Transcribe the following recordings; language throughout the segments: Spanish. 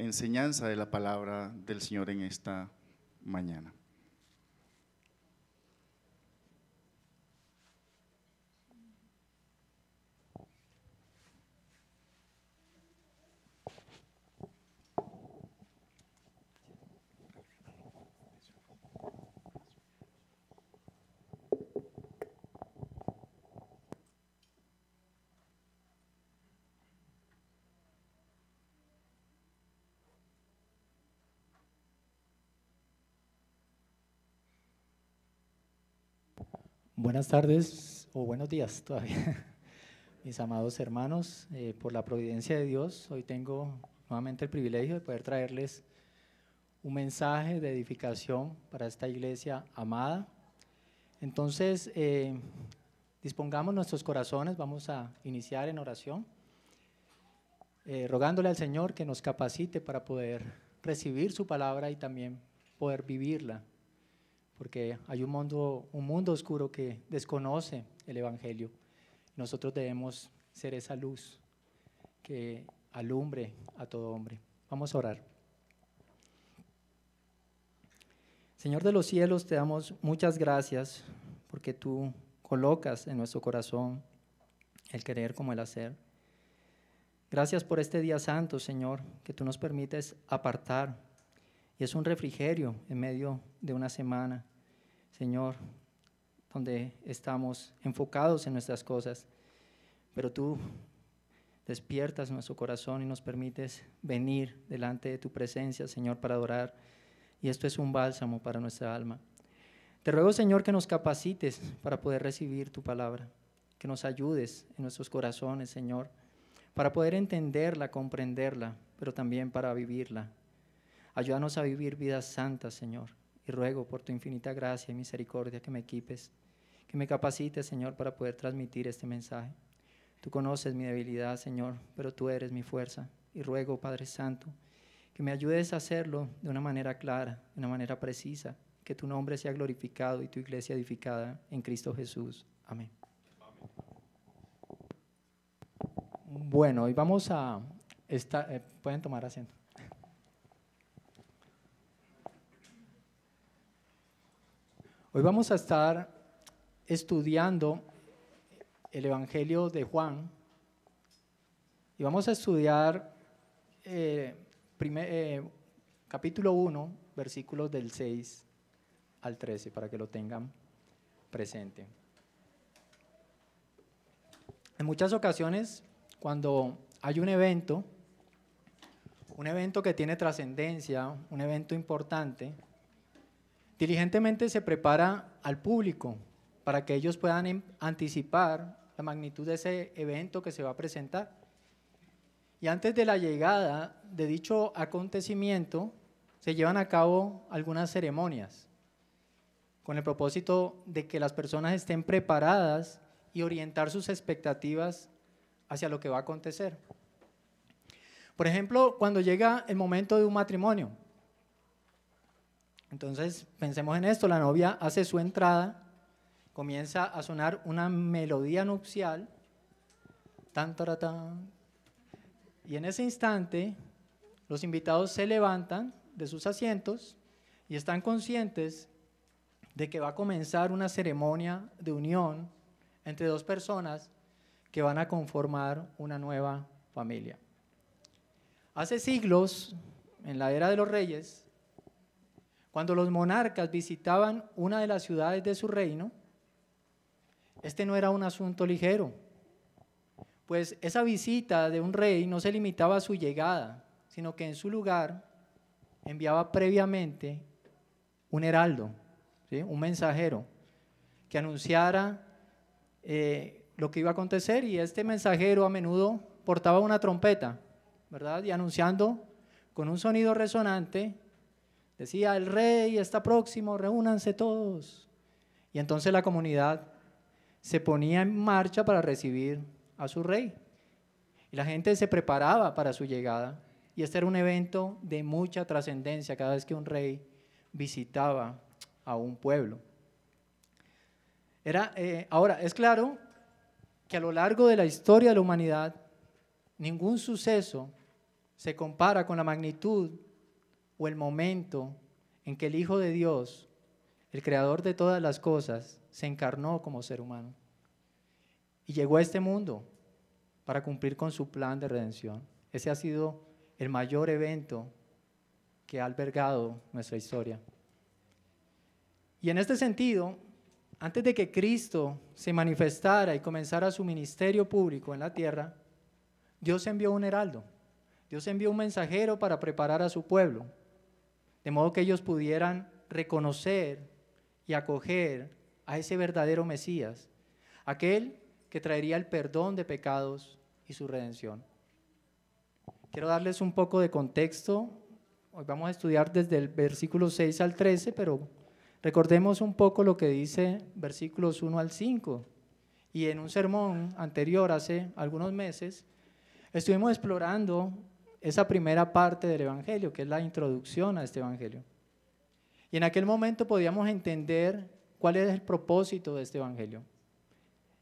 enseñanza de la palabra del Señor en esta mañana. Buenas tardes o buenos días todavía, mis amados hermanos. Eh, por la providencia de Dios, hoy tengo nuevamente el privilegio de poder traerles un mensaje de edificación para esta iglesia amada. Entonces, eh, dispongamos nuestros corazones, vamos a iniciar en oración, eh, rogándole al Señor que nos capacite para poder recibir su palabra y también poder vivirla porque hay un mundo, un mundo oscuro que desconoce el Evangelio. Nosotros debemos ser esa luz que alumbre a todo hombre. Vamos a orar. Señor de los cielos, te damos muchas gracias porque tú colocas en nuestro corazón el querer como el hacer. Gracias por este día santo, Señor, que tú nos permites apartar. Y es un refrigerio en medio de una semana Señor, donde estamos enfocados en nuestras cosas, pero tú despiertas nuestro corazón y nos permites venir delante de tu presencia, Señor, para adorar. Y esto es un bálsamo para nuestra alma. Te ruego, Señor, que nos capacites para poder recibir tu palabra, que nos ayudes en nuestros corazones, Señor, para poder entenderla, comprenderla, pero también para vivirla. Ayúdanos a vivir vidas santas, Señor, y ruego por tu infinita gracia y misericordia que me equipes, que me capacites, Señor, para poder transmitir este mensaje. Tú conoces mi debilidad, Señor, pero tú eres mi fuerza. Y ruego, Padre Santo, que me ayudes a hacerlo de una manera clara, de una manera precisa, que tu nombre sea glorificado y tu iglesia edificada en Cristo Jesús. Amén. Bueno, hoy vamos a... Esta, eh, pueden tomar asiento. Hoy vamos a estar estudiando el Evangelio de Juan y vamos a estudiar eh, eh, capítulo 1, versículos del 6 al 13, para que lo tengan presente. En muchas ocasiones, cuando hay un evento, un evento que tiene trascendencia, un evento importante, Diligentemente se prepara al público para que ellos puedan em, anticipar la magnitud de ese evento que se va a presentar. Y antes de la llegada de dicho acontecimiento, se llevan a cabo algunas ceremonias con el propósito de que las personas estén preparadas y orientar sus expectativas hacia lo que va a acontecer. Por ejemplo, cuando llega el momento de un matrimonio, entonces, pensemos en esto, la novia hace su entrada, comienza a sonar una melodía nupcial, tan, y en ese instante los invitados se levantan de sus asientos y están conscientes de que va a comenzar una ceremonia de unión entre dos personas que van a conformar una nueva familia. Hace siglos, en la era de los reyes, cuando los monarcas visitaban una de las ciudades de su reino, este no era un asunto ligero, pues esa visita de un rey no se limitaba a su llegada, sino que en su lugar enviaba previamente un heraldo, un mensajero, que anunciara eh, lo que iba a acontecer y este mensajero a menudo portaba una trompeta, ¿verdad? Y anunciando con un sonido resonante Decía, el rey está próximo, reúnanse todos. Y entonces la comunidad se ponía en marcha para recibir a su rey. Y la gente se preparaba para su llegada. Y este era un evento de mucha trascendencia cada vez que un rey visitaba a un pueblo. Era, eh, ahora, es claro que a lo largo de la historia de la humanidad, ningún suceso se compara con la magnitud o el momento en que el Hijo de Dios, el creador de todas las cosas, se encarnó como ser humano y llegó a este mundo para cumplir con su plan de redención. Ese ha sido el mayor evento que ha albergado nuestra historia. Y en este sentido, antes de que Cristo se manifestara y comenzara su ministerio público en la tierra, Dios envió un heraldo, Dios envió un mensajero para preparar a su pueblo, de modo que ellos pudieran reconocer y acoger a ese verdadero Mesías, aquel que traería el perdón de pecados y su redención. Quiero darles un poco de contexto. Hoy vamos a estudiar desde el versículo 6 al 13, pero recordemos un poco lo que dice versículos 1 al 5. Y en un sermón anterior, hace algunos meses, estuvimos explorando esa primera parte del Evangelio, que es la introducción a este Evangelio. Y en aquel momento podíamos entender cuál es el propósito de este Evangelio.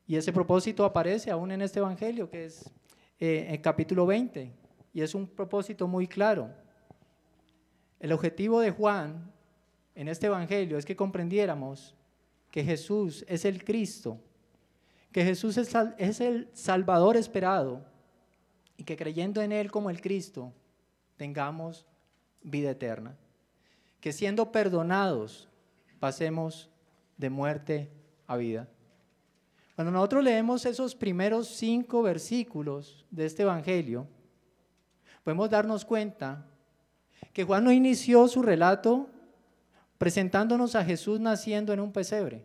Y ese propósito aparece aún en este Evangelio, que es eh, en capítulo 20, y es un propósito muy claro. El objetivo de Juan en este Evangelio es que comprendiéramos que Jesús es el Cristo, que Jesús es, es el Salvador esperado y que creyendo en Él como el Cristo tengamos vida eterna. Que siendo perdonados pasemos de muerte a vida. Cuando nosotros leemos esos primeros cinco versículos de este Evangelio, podemos darnos cuenta que Juan no inició su relato presentándonos a Jesús naciendo en un pesebre,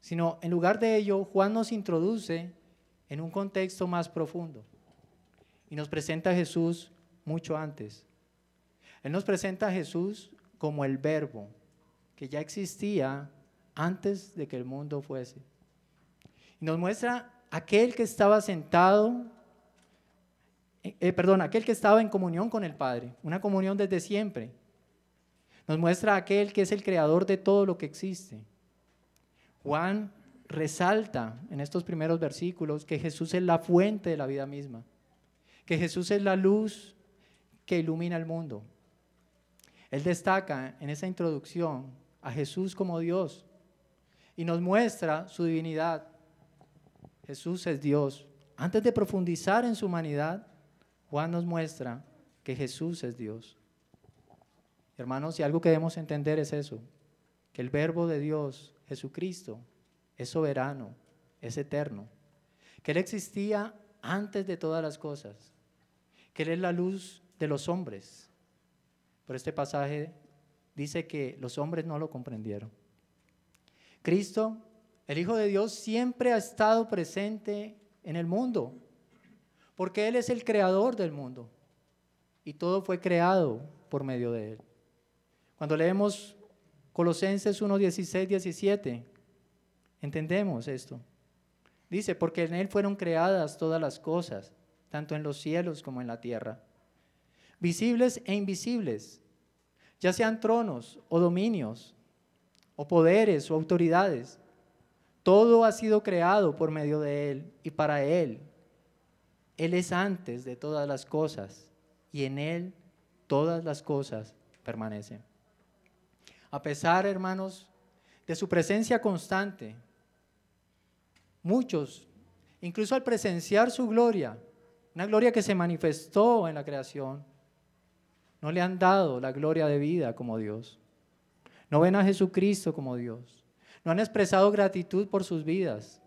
sino en lugar de ello, Juan nos introduce en un contexto más profundo y nos presenta a Jesús mucho antes. Él nos presenta a Jesús como el verbo que ya existía antes de que el mundo fuese. Y nos muestra aquel que estaba sentado, eh, eh, perdón, aquel que estaba en comunión con el Padre, una comunión desde siempre. Nos muestra aquel que es el creador de todo lo que existe. Juan resalta en estos primeros versículos que Jesús es la fuente de la vida misma que Jesús es la luz que ilumina el mundo. Él destaca en esa introducción a Jesús como Dios y nos muestra su divinidad. Jesús es Dios. Antes de profundizar en su humanidad, Juan nos muestra que Jesús es Dios. Hermanos, y algo que debemos entender es eso, que el verbo de Dios, Jesucristo, es soberano, es eterno, que Él existía antes de todas las cosas, que Él es la luz de los hombres. Pero este pasaje dice que los hombres no lo comprendieron. Cristo, el Hijo de Dios, siempre ha estado presente en el mundo, porque Él es el creador del mundo y todo fue creado por medio de Él. Cuando leemos Colosenses 1, 16, 17, entendemos esto. Dice, porque en Él fueron creadas todas las cosas tanto en los cielos como en la tierra, visibles e invisibles, ya sean tronos o dominios, o poderes o autoridades. Todo ha sido creado por medio de Él y para Él. Él es antes de todas las cosas y en Él todas las cosas permanecen. A pesar, hermanos, de su presencia constante, muchos, incluso al presenciar su gloria, una gloria que se manifestó en la creación. No le han dado la gloria de vida como Dios. No ven a Jesucristo como Dios. No han expresado gratitud por sus vidas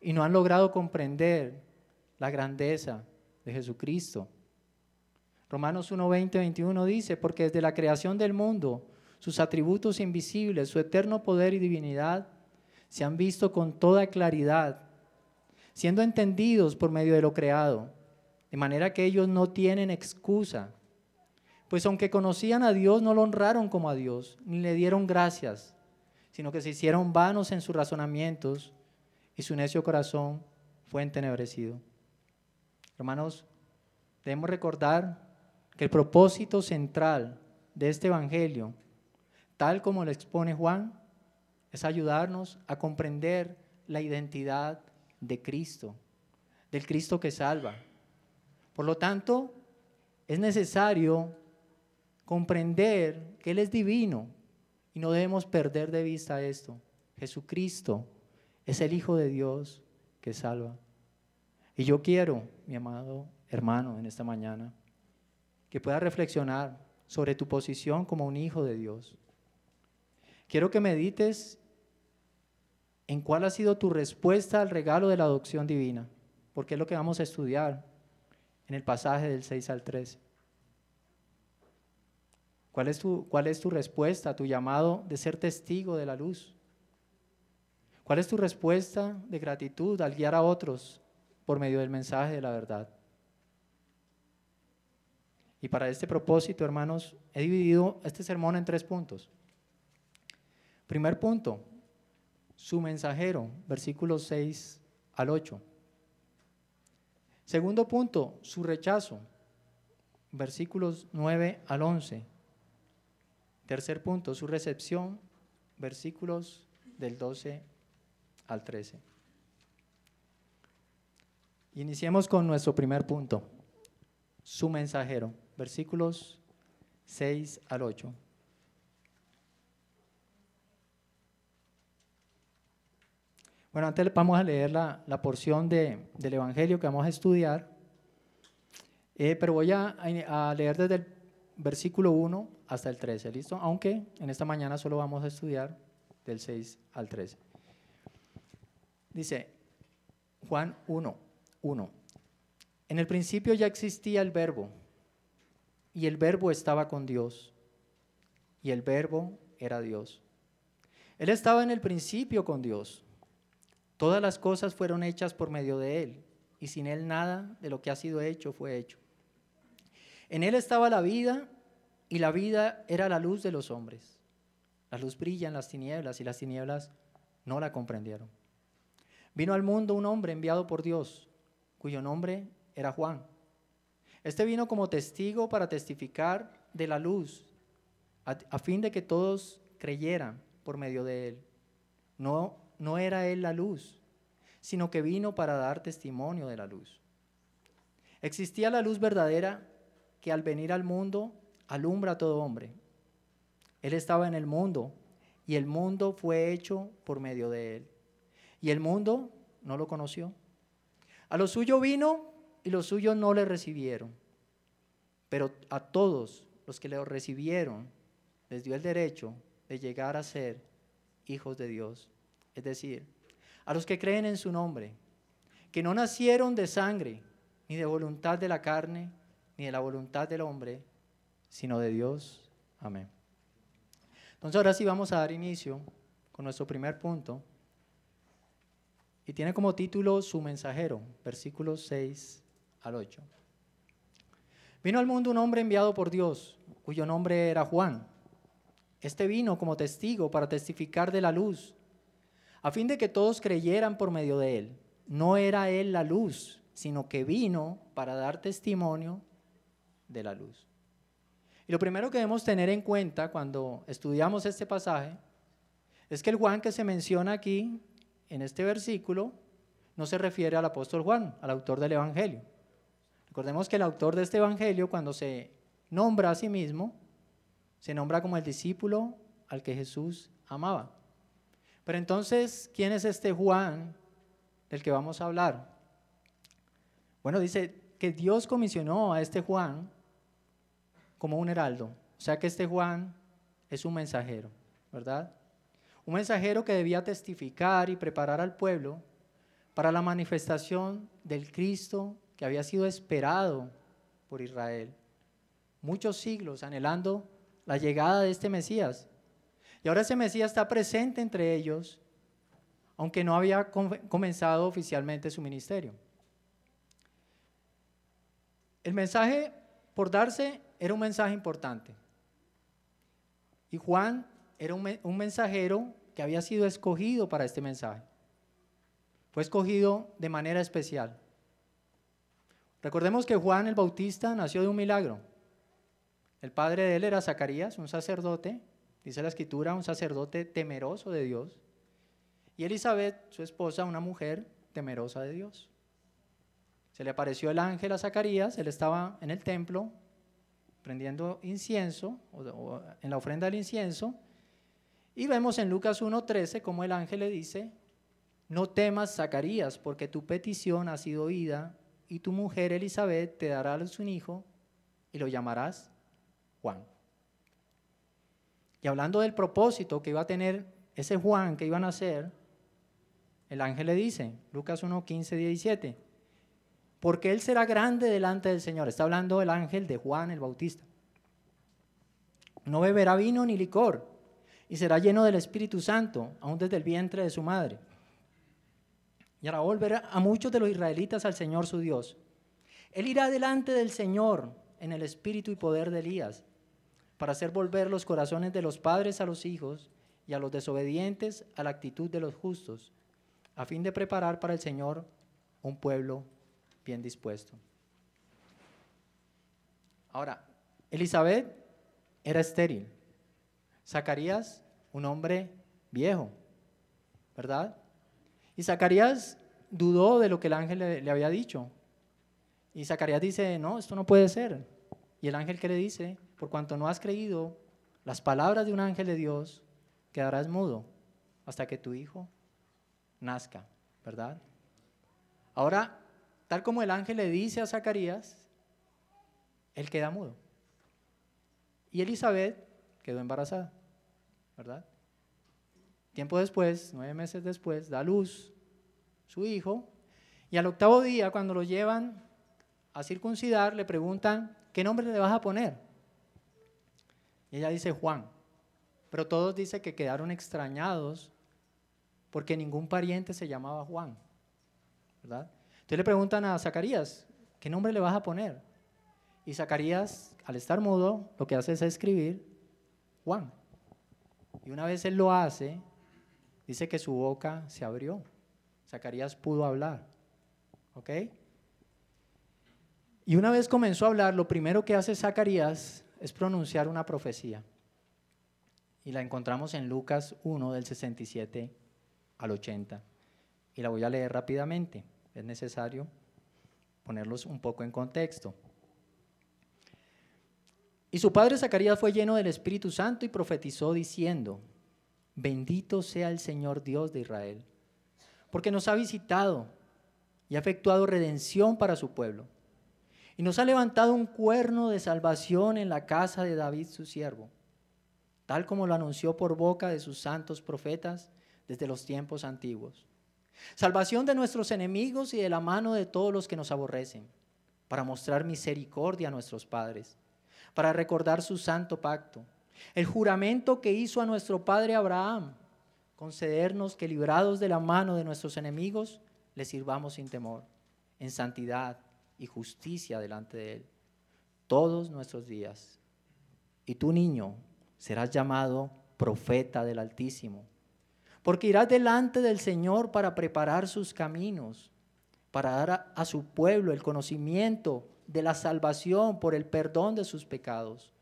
y no han logrado comprender la grandeza de Jesucristo. Romanos 1, 20, 21 dice, porque desde la creación del mundo, sus atributos invisibles, su eterno poder y divinidad, se han visto con toda claridad, siendo entendidos por medio de lo creado de manera que ellos no tienen excusa. Pues aunque conocían a Dios, no lo honraron como a Dios, ni le dieron gracias, sino que se hicieron vanos en sus razonamientos y su necio corazón fue entenebrecido. Hermanos, debemos recordar que el propósito central de este Evangelio, tal como lo expone Juan, es ayudarnos a comprender la identidad de Cristo, del Cristo que salva, por lo tanto, es necesario comprender que Él es divino y no debemos perder de vista esto. Jesucristo es el Hijo de Dios que salva. Y yo quiero, mi amado hermano, en esta mañana, que puedas reflexionar sobre tu posición como un hijo de Dios. Quiero que medites en cuál ha sido tu respuesta al regalo de la adopción divina, porque es lo que vamos a estudiar en el pasaje del 6 al 13. ¿Cuál es tu, cuál es tu respuesta a tu llamado de ser testigo de la luz? ¿Cuál es tu respuesta de gratitud al guiar a otros por medio del mensaje de la verdad? Y para este propósito, hermanos, he dividido este sermón en tres puntos. Primer punto, su mensajero, versículos 6 al 8. Segundo punto, su rechazo, versículos 9 al 11. Tercer punto, su recepción, versículos del 12 al 13. Iniciemos con nuestro primer punto, su mensajero, versículos 6 al 8. Bueno, antes vamos a leer la, porción del Evangelio que vamos a estudiar, eh, pero voy a, a, leer desde el versículo 1 hasta el 13, ¿listo? Aunque en esta mañana solo vamos a estudiar del 6 al 13. Dice Juan 1, 1. En el principio ya existía el verbo, y el verbo estaba con Dios, y el verbo era Dios. Él estaba en el principio con Dios. Todas las cosas fueron hechas por medio de Él, y sin Él nada de lo que ha sido hecho fue hecho. En Él estaba la vida, y la vida era la luz de los hombres. La luz brilla en las tinieblas, y las tinieblas no la comprendieron. Vino al mundo un hombre enviado por Dios, cuyo nombre era Juan. Este vino como testigo para testificar de la luz, a, fin de que todos creyeran por medio de él. No no era Él la luz, sino que vino para dar testimonio de la luz. Existía la luz verdadera que al venir al mundo alumbra a todo hombre. Él estaba en el mundo y el mundo fue hecho por medio de Él. Y el mundo no lo conoció. A lo suyo vino y los suyos no le recibieron. Pero a todos los que le recibieron les dio el derecho de llegar a ser hijos de Dios es decir, a los que creen en su nombre, que no nacieron de sangre, ni de voluntad de la carne, ni de la voluntad del hombre, sino de Dios. Amén. Entonces ahora sí vamos a dar inicio con nuestro primer punto. Y tiene como título su mensajero, versículos 6 al 8. Vino al mundo un hombre enviado por Dios, cuyo nombre era Juan. Este vino como testigo para testificar de la luz a fin de que todos creyeran por medio de él. No era él la luz, sino que vino para dar testimonio de la luz. Y lo primero que debemos tener en cuenta cuando estudiamos este pasaje es que el Juan que se menciona aquí en este versículo no se refiere al apóstol Juan, al autor del Evangelio. Recordemos que el autor de este Evangelio, cuando se nombra a sí mismo, se nombra como el discípulo al que Jesús amaba. Pero entonces, ¿quién es este Juan del que vamos a hablar? Bueno, dice que Dios comisionó a este Juan como un heraldo. O sea que este Juan es un mensajero, ¿verdad? Un mensajero que debía testificar y preparar al pueblo para la manifestación del Cristo que había sido esperado por Israel. Muchos siglos anhelando la llegada de este Mesías. Y ahora ese Mesías está presente entre ellos, aunque no había comenzado oficialmente su ministerio. El mensaje por darse era un mensaje importante. Y Juan era un, mensajero que había sido escogido para este mensaje. Fue escogido de manera especial. Recordemos que Juan el Bautista nació de un milagro. El padre de él era Zacarías, un sacerdote, dice la escritura, un sacerdote temeroso de Dios, y Elizabeth, su esposa, una mujer temerosa de Dios. Se le apareció el ángel a Zacarías, él estaba en el templo prendiendo incienso, o, en la ofrenda del incienso, y vemos en Lucas 1.13 como el ángel le dice, no temas, Zacarías, porque tu petición ha sido oída, y tu mujer Elizabeth te dará a luz un hijo, y lo llamarás Juan. Y hablando del propósito que iba a tener ese Juan que iba a nacer, el ángel le dice, Lucas 1, 15, 17, porque él será grande delante del Señor. Está hablando el ángel de Juan el Bautista. No beberá vino ni licor, y será lleno del Espíritu Santo, aún desde el vientre de su madre. Y hará volver a muchos de los israelitas al Señor su Dios. Él irá delante del Señor en el espíritu y poder de Elías para hacer volver los corazones de los padres a los hijos y a los desobedientes a la actitud de los justos, a fin de preparar para el Señor un pueblo bien dispuesto. Ahora, Elizabeth era estéril. Zacarías, un hombre viejo, ¿verdad? Y Zacarías dudó de lo que el ángel le, había dicho. Y Zacarías dice, no, esto no puede ser. Y el ángel que le dice, por cuanto no has creído las palabras de un ángel de Dios, quedarás mudo hasta que tu hijo nazca, ¿verdad? Ahora, tal como el ángel le dice a Zacarías, él queda mudo. Y Elizabeth quedó embarazada, ¿verdad? Tiempo después, nueve meses después, da luz su hijo. Y al octavo día, cuando lo llevan a circuncidar, le preguntan, ¿qué nombre le vas a poner? Y ella dice Juan. Pero todos dicen que quedaron extrañados porque ningún pariente se llamaba Juan. ¿Verdad? Entonces le preguntan a Zacarías, ¿qué nombre le vas a poner? Y Zacarías, al estar mudo, lo que hace es escribir Juan. Y una vez él lo hace, dice que su boca se abrió. Zacarías pudo hablar. ¿Ok? Y una vez comenzó a hablar, lo primero que hace Zacarías es pronunciar una profecía. Y la encontramos en Lucas 1 del 67 al 80. Y la voy a leer rápidamente. Es necesario ponerlos un poco en contexto. Y su padre Zacarías fue lleno del Espíritu Santo y profetizó diciendo, bendito sea el Señor Dios de Israel, porque nos ha visitado y ha efectuado redención para su pueblo y nos ha levantado un cuerno de salvación en la casa de David su siervo, tal como lo anunció por boca de sus santos profetas desde los tiempos antiguos. Salvación de nuestros enemigos y de la mano de todos los que nos aborrecen, para mostrar misericordia a nuestros padres, para recordar su santo pacto, el juramento que hizo a nuestro padre Abraham, concedernos que librados de la mano de nuestros enemigos, le sirvamos sin temor, en santidad y justicia delante de Él todos nuestros días. Y tu niño serás llamado profeta del Altísimo, porque irás delante del Señor para preparar sus caminos, para dar a, a su pueblo el conocimiento de la salvación por el perdón de sus pecados,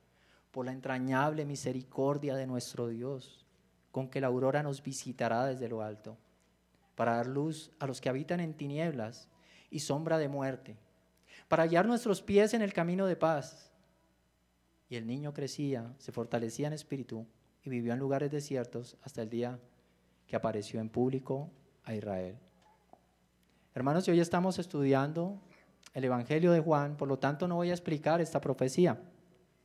por la entrañable misericordia de nuestro Dios, con que la aurora nos visitará desde lo alto, para dar luz a los que habitan en tinieblas y sombra de muerte para guiar nuestros pies en el camino de paz. Y el niño crecía, se fortalecía en espíritu y vivió en lugares desiertos hasta el día que apareció en público a Israel. Hermanos, hoy estamos estudiando el Evangelio de Juan, por lo tanto no voy a explicar esta profecía,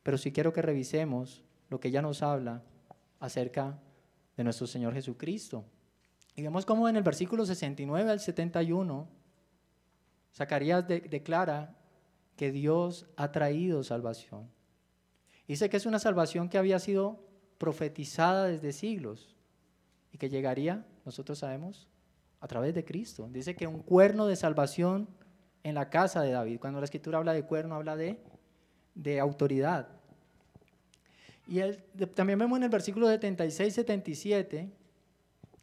pero sí quiero que revisemos lo que ella nos habla acerca de nuestro Señor Jesucristo. Y vemos cómo en el versículo 69 al 71 Zacarías declara que Dios ha traído salvación. Dice que es una salvación que había sido profetizada desde siglos y que llegaría, nosotros sabemos, a través de Cristo. Dice que un cuerno de salvación en la casa de David. Cuando la escritura habla de cuerno, habla de, de autoridad. Y también vemos en el versículo 76-77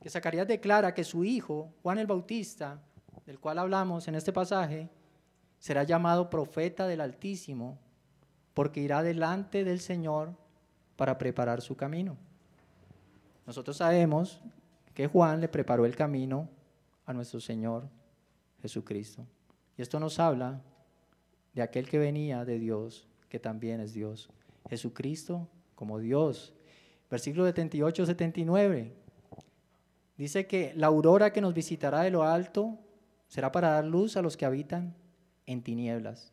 que Zacarías declara que su hijo, Juan el Bautista, del cual hablamos en este pasaje, será llamado profeta del Altísimo, porque irá delante del Señor para preparar su camino. Nosotros sabemos que Juan le preparó el camino a nuestro Señor Jesucristo. Y esto nos habla de aquel que venía de Dios, que también es Dios. Jesucristo como Dios. Versículo 78, 79. Dice que la aurora que nos visitará de lo alto será para dar luz a los que habitan en tinieblas.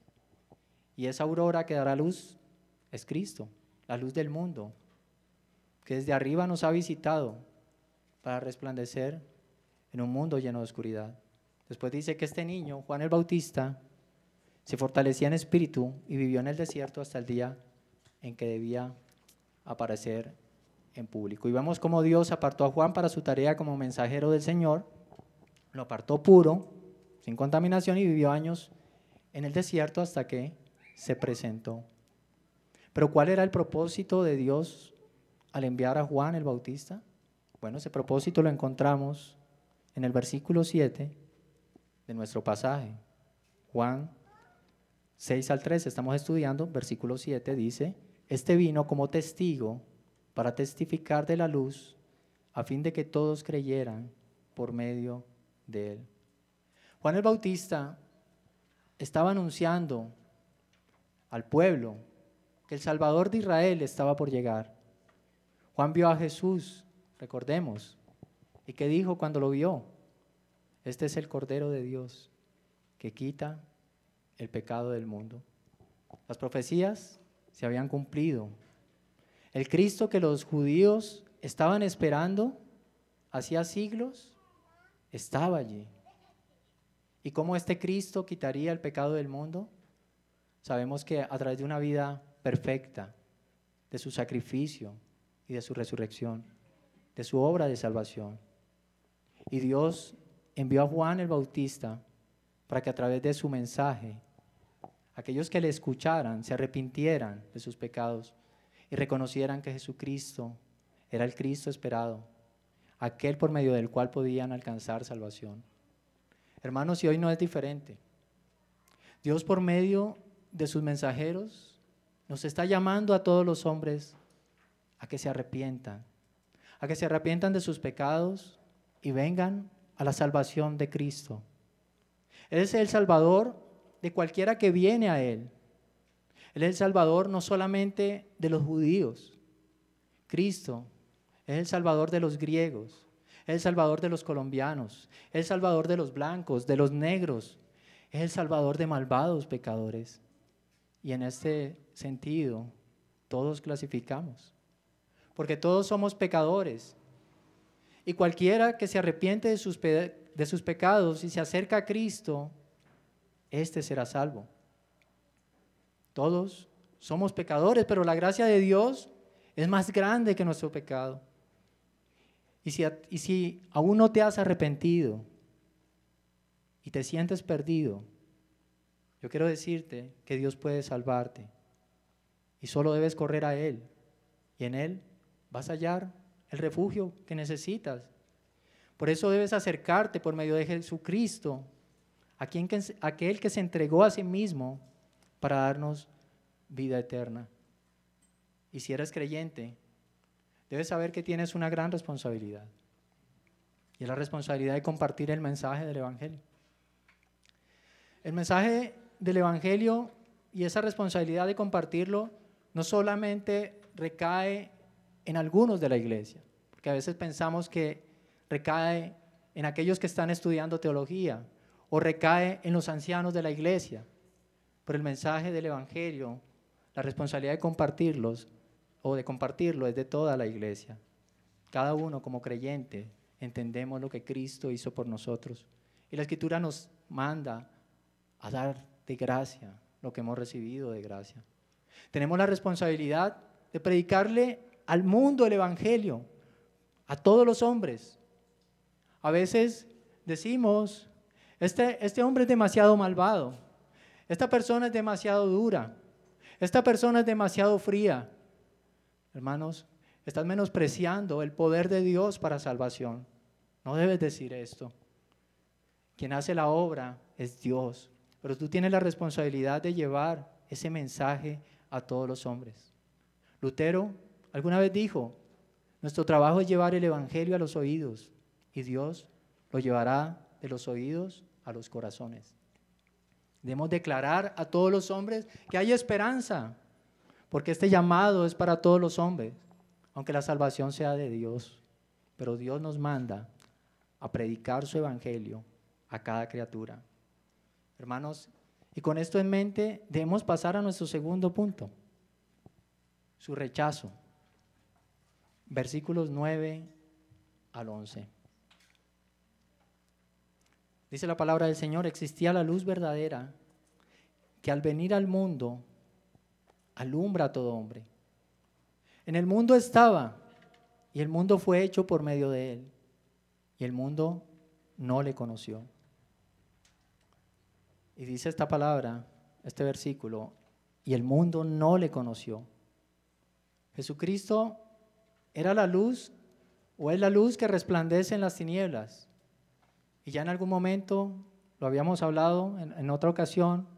Y esa aurora que dará luz es Cristo, la luz del mundo, que desde arriba nos ha visitado para resplandecer en un mundo lleno de oscuridad. Después dice que este niño, Juan el Bautista, se fortalecía en espíritu y vivió en el desierto hasta el día en que debía aparecer en público. Y vemos cómo Dios apartó a Juan para su tarea como mensajero del Señor, lo apartó puro, sin contaminación y vivió años en el desierto hasta que se presentó. Pero ¿cuál era el propósito de Dios al enviar a Juan el Bautista? Bueno, ese propósito lo encontramos en el versículo 7 de nuestro pasaje. Juan 6 al 3 estamos estudiando, versículo 7 dice, este vino como testigo para testificar de la luz, a fin de que todos creyeran por medio de él. Juan el Bautista estaba anunciando al pueblo que el Salvador de Israel estaba por llegar. Juan vio a Jesús, recordemos, y qué dijo cuando lo vio, este es el Cordero de Dios que quita el pecado del mundo. Las profecías se habían cumplido. El Cristo que los judíos estaban esperando hacía siglos estaba allí. ¿Y cómo este Cristo quitaría el pecado del mundo? Sabemos que a través de una vida perfecta, de su sacrificio y de su resurrección, de su obra de salvación. Y Dios envió a Juan el Bautista para que a través de su mensaje, aquellos que le escucharan se arrepintieran de sus pecados y reconocieran que Jesucristo era el Cristo esperado, aquel por medio del cual podían alcanzar salvación. Hermanos, y hoy no es diferente. Dios por medio de sus mensajeros nos está llamando a todos los hombres a que se arrepientan, a que se arrepientan de sus pecados y vengan a la salvación de Cristo. Él es el Salvador de cualquiera que viene a Él. Él es el Salvador no solamente de los judíos. Cristo es el Salvador de los griegos, el Salvador de los colombianos, el Salvador de los blancos, de los negros, es el Salvador de malvados pecadores. Y en este sentido, todos clasificamos, porque todos somos pecadores. Y cualquiera que se arrepiente de sus, de sus pecados y se acerca a Cristo, éste será salvo. Todos somos pecadores, pero la gracia de Dios es más grande que nuestro pecado. Y si, aún no te has arrepentido y te sientes perdido, yo quiero decirte que Dios puede salvarte y solo debes correr a Él y en Él vas a hallar el refugio que necesitas. Por eso debes acercarte por medio de Jesucristo, a quien, aquel que se entregó a sí mismo para darnos vida eterna. Y si eres creyente, debes saber que tienes una gran responsabilidad. Y es la responsabilidad de compartir el mensaje del Evangelio. El mensaje del Evangelio y esa responsabilidad de compartirlo no solamente recae en algunos de la iglesia, porque a veces pensamos que recae en aquellos que están estudiando teología o recae en los ancianos de la iglesia, pero el mensaje del Evangelio, la responsabilidad de compartirlos o de compartirlo es de toda la iglesia. Cada uno como creyente entendemos lo que Cristo hizo por nosotros. Y la escritura nos manda a dar de gracia lo que hemos recibido de gracia. Tenemos la responsabilidad de predicarle al mundo el Evangelio, a todos los hombres. A veces decimos, este, este hombre es demasiado malvado, esta persona es demasiado dura, esta persona es demasiado fría. Hermanos, estás menospreciando el poder de Dios para salvación. No debes decir esto. Quien hace la obra es Dios, pero tú tienes la responsabilidad de llevar ese mensaje a todos los hombres. Lutero alguna vez dijo, nuestro trabajo es llevar el Evangelio a los oídos y Dios lo llevará de los oídos a los corazones. Debemos declarar a todos los hombres que hay esperanza, Porque este llamado es para todos los hombres, aunque la salvación sea de Dios. Pero Dios nos manda a predicar su evangelio a cada criatura. Hermanos, y con esto en mente debemos pasar a nuestro segundo punto, su rechazo. Versículos 9 al 11. Dice la palabra del Señor, existía la luz verdadera que al venir al mundo alumbra a todo hombre. En el mundo estaba y el mundo fue hecho por medio de él y el mundo no le conoció. Y dice esta palabra, este versículo, y el mundo no le conoció. Jesucristo era la luz o es la luz que resplandece en las tinieblas. Y ya en algún momento, lo habíamos hablado en, en otra ocasión,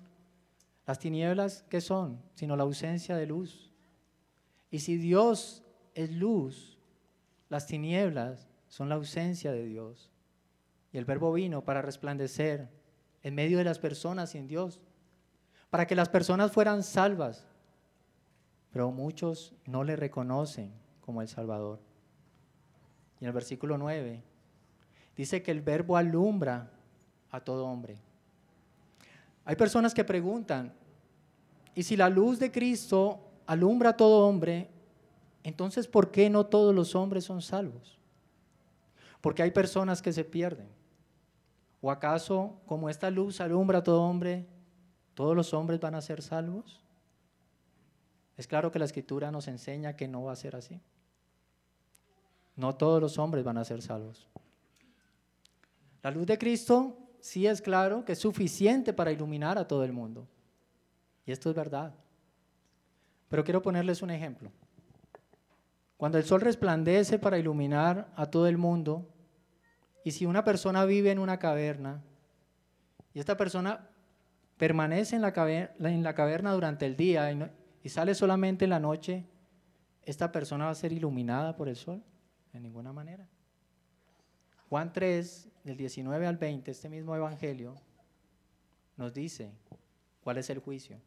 las tinieblas, ¿qué son? Sino la ausencia de luz. Y si Dios es luz, las tinieblas son la ausencia de Dios. Y el verbo vino para resplandecer en medio de las personas en Dios, para que las personas fueran salvas. Pero muchos no le reconocen como el Salvador. Y en el versículo 9 dice que el verbo alumbra a todo hombre. Hay personas que preguntan, ¿y si la luz de Cristo alumbra a todo hombre, entonces ¿por qué no todos los hombres son salvos? Porque hay personas que se pierden. ¿O acaso como esta luz alumbra a todo hombre, todos los hombres van a ser salvos? Es claro que la escritura nos enseña que no va a ser así. No todos los hombres van a ser salvos. La luz de Cristo sí es claro que es suficiente para iluminar a todo el mundo. Y esto es verdad. Pero quiero ponerles un ejemplo. Cuando el sol resplandece para iluminar a todo el mundo, y si una persona vive en una caverna, y esta persona permanece en la caverna, durante el día y, y sale solamente en la noche, ¿esta persona va a ser iluminada por el sol? De ninguna manera. Juan 3, del 19 al 20, este mismo Evangelio, nos dice cuál es el juicio.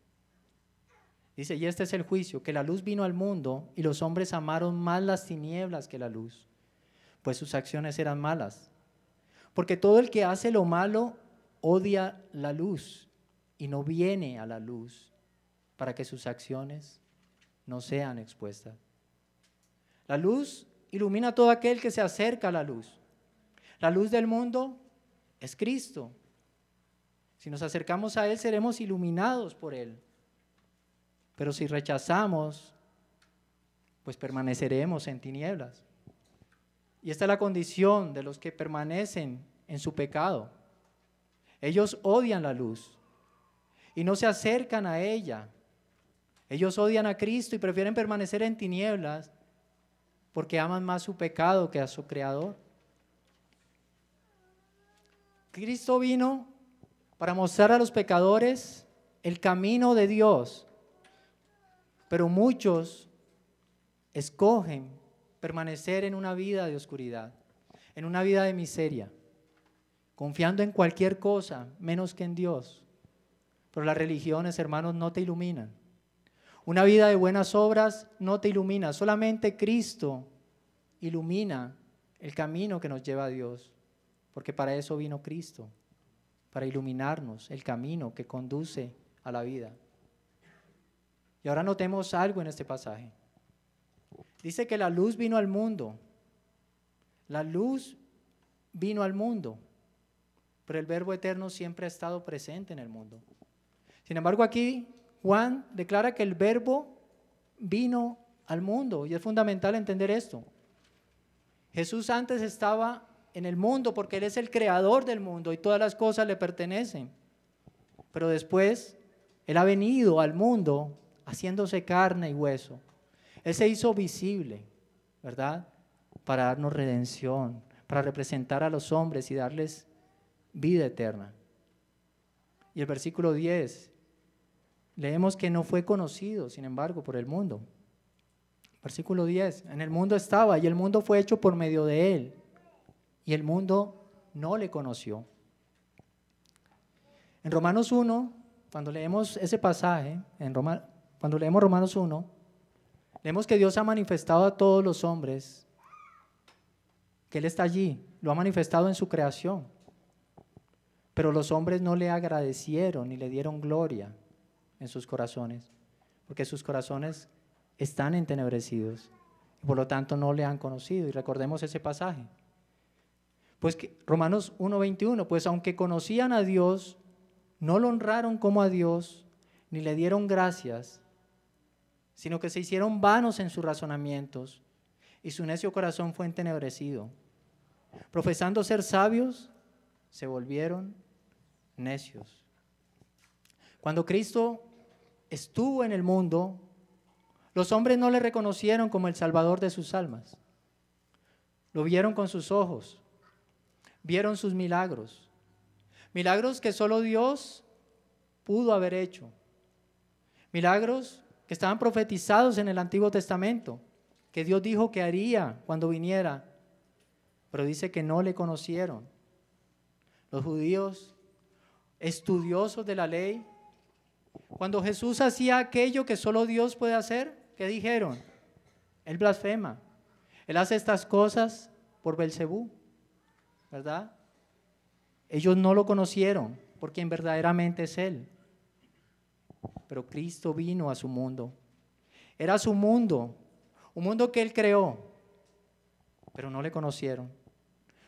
Dice, y este es el juicio, que la luz vino al mundo y los hombres amaron más las tinieblas que la luz, pues sus acciones eran malas. Porque todo el que hace lo malo odia la luz y no viene a la luz para que sus acciones no sean expuestas. La luz ilumina a todo aquel que se acerca a la luz. La luz del mundo es Cristo. Si nos acercamos a Él, seremos iluminados por Él. Pero si rechazamos, pues permaneceremos en tinieblas. Y esta es la condición de los que permanecen en su pecado. Ellos odian la luz y no se acercan a ella. Ellos odian a Cristo y prefieren permanecer en tinieblas porque aman más su pecado que a su Creador. Cristo vino para mostrar a los pecadores el camino de Dios, pero muchos escogen permanecer en una vida de oscuridad, en una vida de miseria, confiando en cualquier cosa menos que en Dios. Pero las religiones, hermanos, no te iluminan. Una vida de buenas obras no te ilumina, solamente Cristo ilumina el camino que nos lleva a Dios porque para eso vino Cristo, para iluminarnos el camino que conduce a la vida. Y ahora notemos algo en este pasaje. Dice que la luz vino al mundo. La luz vino al mundo, pero el verbo eterno siempre ha estado presente en el mundo. Sin embargo, aquí Juan declara que el verbo vino al mundo y es fundamental entender esto. Jesús antes estaba en el mundo porque Él es el creador del mundo y todas las cosas le pertenecen. Pero después Él ha venido al mundo haciéndose carne y hueso. Él se hizo visible, ¿verdad? Para darnos redención, para representar a los hombres y darles vida eterna. Y el versículo 10, leemos que no fue conocido, sin embargo, por el mundo. Versículo 10, en el mundo estaba y el mundo fue hecho por medio de él y el mundo no le conoció. En Romanos 1, cuando leemos ese pasaje, en Roma, cuando leemos Romanos 1, Leemos que Dios ha manifestado a todos los hombres, que Él está allí, lo ha manifestado en su creación. Pero los hombres no le agradecieron ni le dieron gloria en sus corazones, porque sus corazones están entenebrecidos y por lo tanto no le han conocido. Y recordemos ese pasaje. Pues que, Romanos 1:21, pues aunque conocían a Dios, no lo honraron como a Dios, ni le dieron gracias, sino que se hicieron vanos en sus razonamientos, y su necio corazón fue entenebrecido. Profesando ser sabios, se volvieron necios. Cuando Cristo estuvo en el mundo, los hombres no le reconocieron como el Salvador de sus almas. Lo vieron con sus ojos, vieron sus milagros, milagros que solo Dios pudo haber hecho, milagros que estaban profetizados en el Antiguo Testamento, que Dios dijo que haría cuando viniera, pero dice que no le conocieron. Los judíos, estudiosos de la ley, cuando Jesús hacía aquello que solo Dios puede hacer, ¿qué dijeron? Él blasfema. Él hace estas cosas por Belcebú, ¿verdad? Ellos no lo conocieron por quien verdaderamente es Él. Pero Cristo vino a su mundo. Era su mundo, un mundo que Él creó, pero no le conocieron.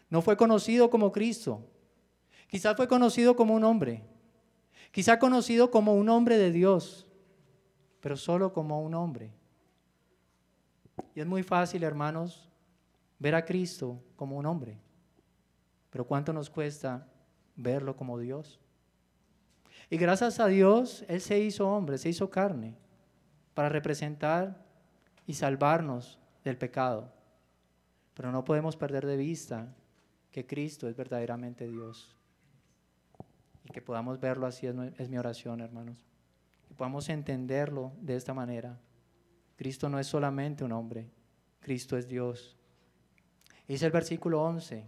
No fue conocido como Cristo. Quizás fue conocido como un hombre. Quizá conocido como un hombre de Dios, pero solo como un hombre. Y es muy fácil, hermanos, ver a Cristo como un hombre. Pero ¿cuánto nos cuesta verlo como Dios? Y gracias a Dios, Él se hizo hombre, se hizo carne, para representar y salvarnos del pecado. Pero no podemos perder de vista que Cristo es verdaderamente Dios. Y que podamos verlo así es, mi oración, hermanos. Que podamos entenderlo de esta manera. Cristo no es solamente un hombre, Cristo es Dios. Dice el versículo 11,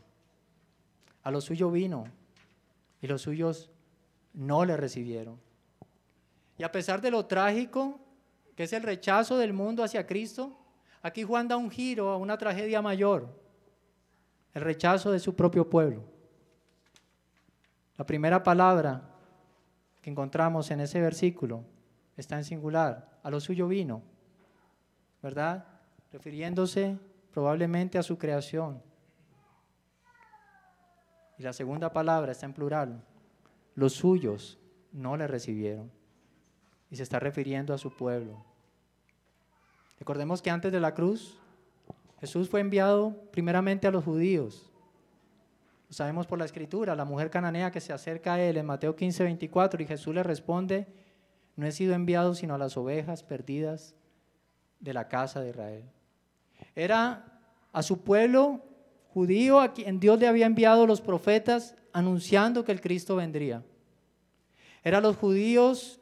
a lo suyo vino y los suyos no le recibieron. Y a pesar de lo trágico que es el rechazo del mundo hacia Cristo, aquí Juan da un giro a una tragedia mayor, el rechazo de su propio pueblo. La primera palabra que encontramos en ese versículo está en singular, a lo suyo vino, ¿verdad? Refiriéndose probablemente a su creación. Y la segunda palabra está en plural, los suyos no le recibieron. Y se está refiriendo a su pueblo. Recordemos que antes de la cruz, Jesús fue enviado primeramente a los judíos. Lo sabemos por la escritura, la mujer cananea que se acerca a él en Mateo 15, 24, y Jesús le responde, no he sido enviado sino a las ovejas perdidas de la casa de Israel. Era a su pueblo judío a quien Dios le había enviado los profetas anunciando que el Cristo vendría. Era los judíos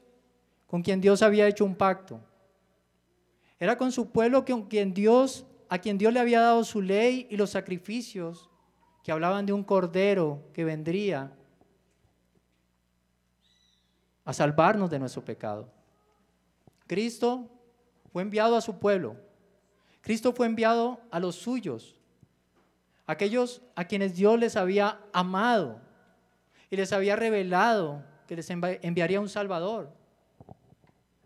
con quien Dios había hecho un pacto. Era con su pueblo con quien Dios, a quien Dios le había dado su ley y los sacrificios que hablaban de un cordero que vendría a salvarnos de nuestro pecado. Cristo fue enviado a su pueblo. Cristo fue enviado a los suyos, aquellos a quienes Dios les había amado y les había revelado que les enviaría un Salvador.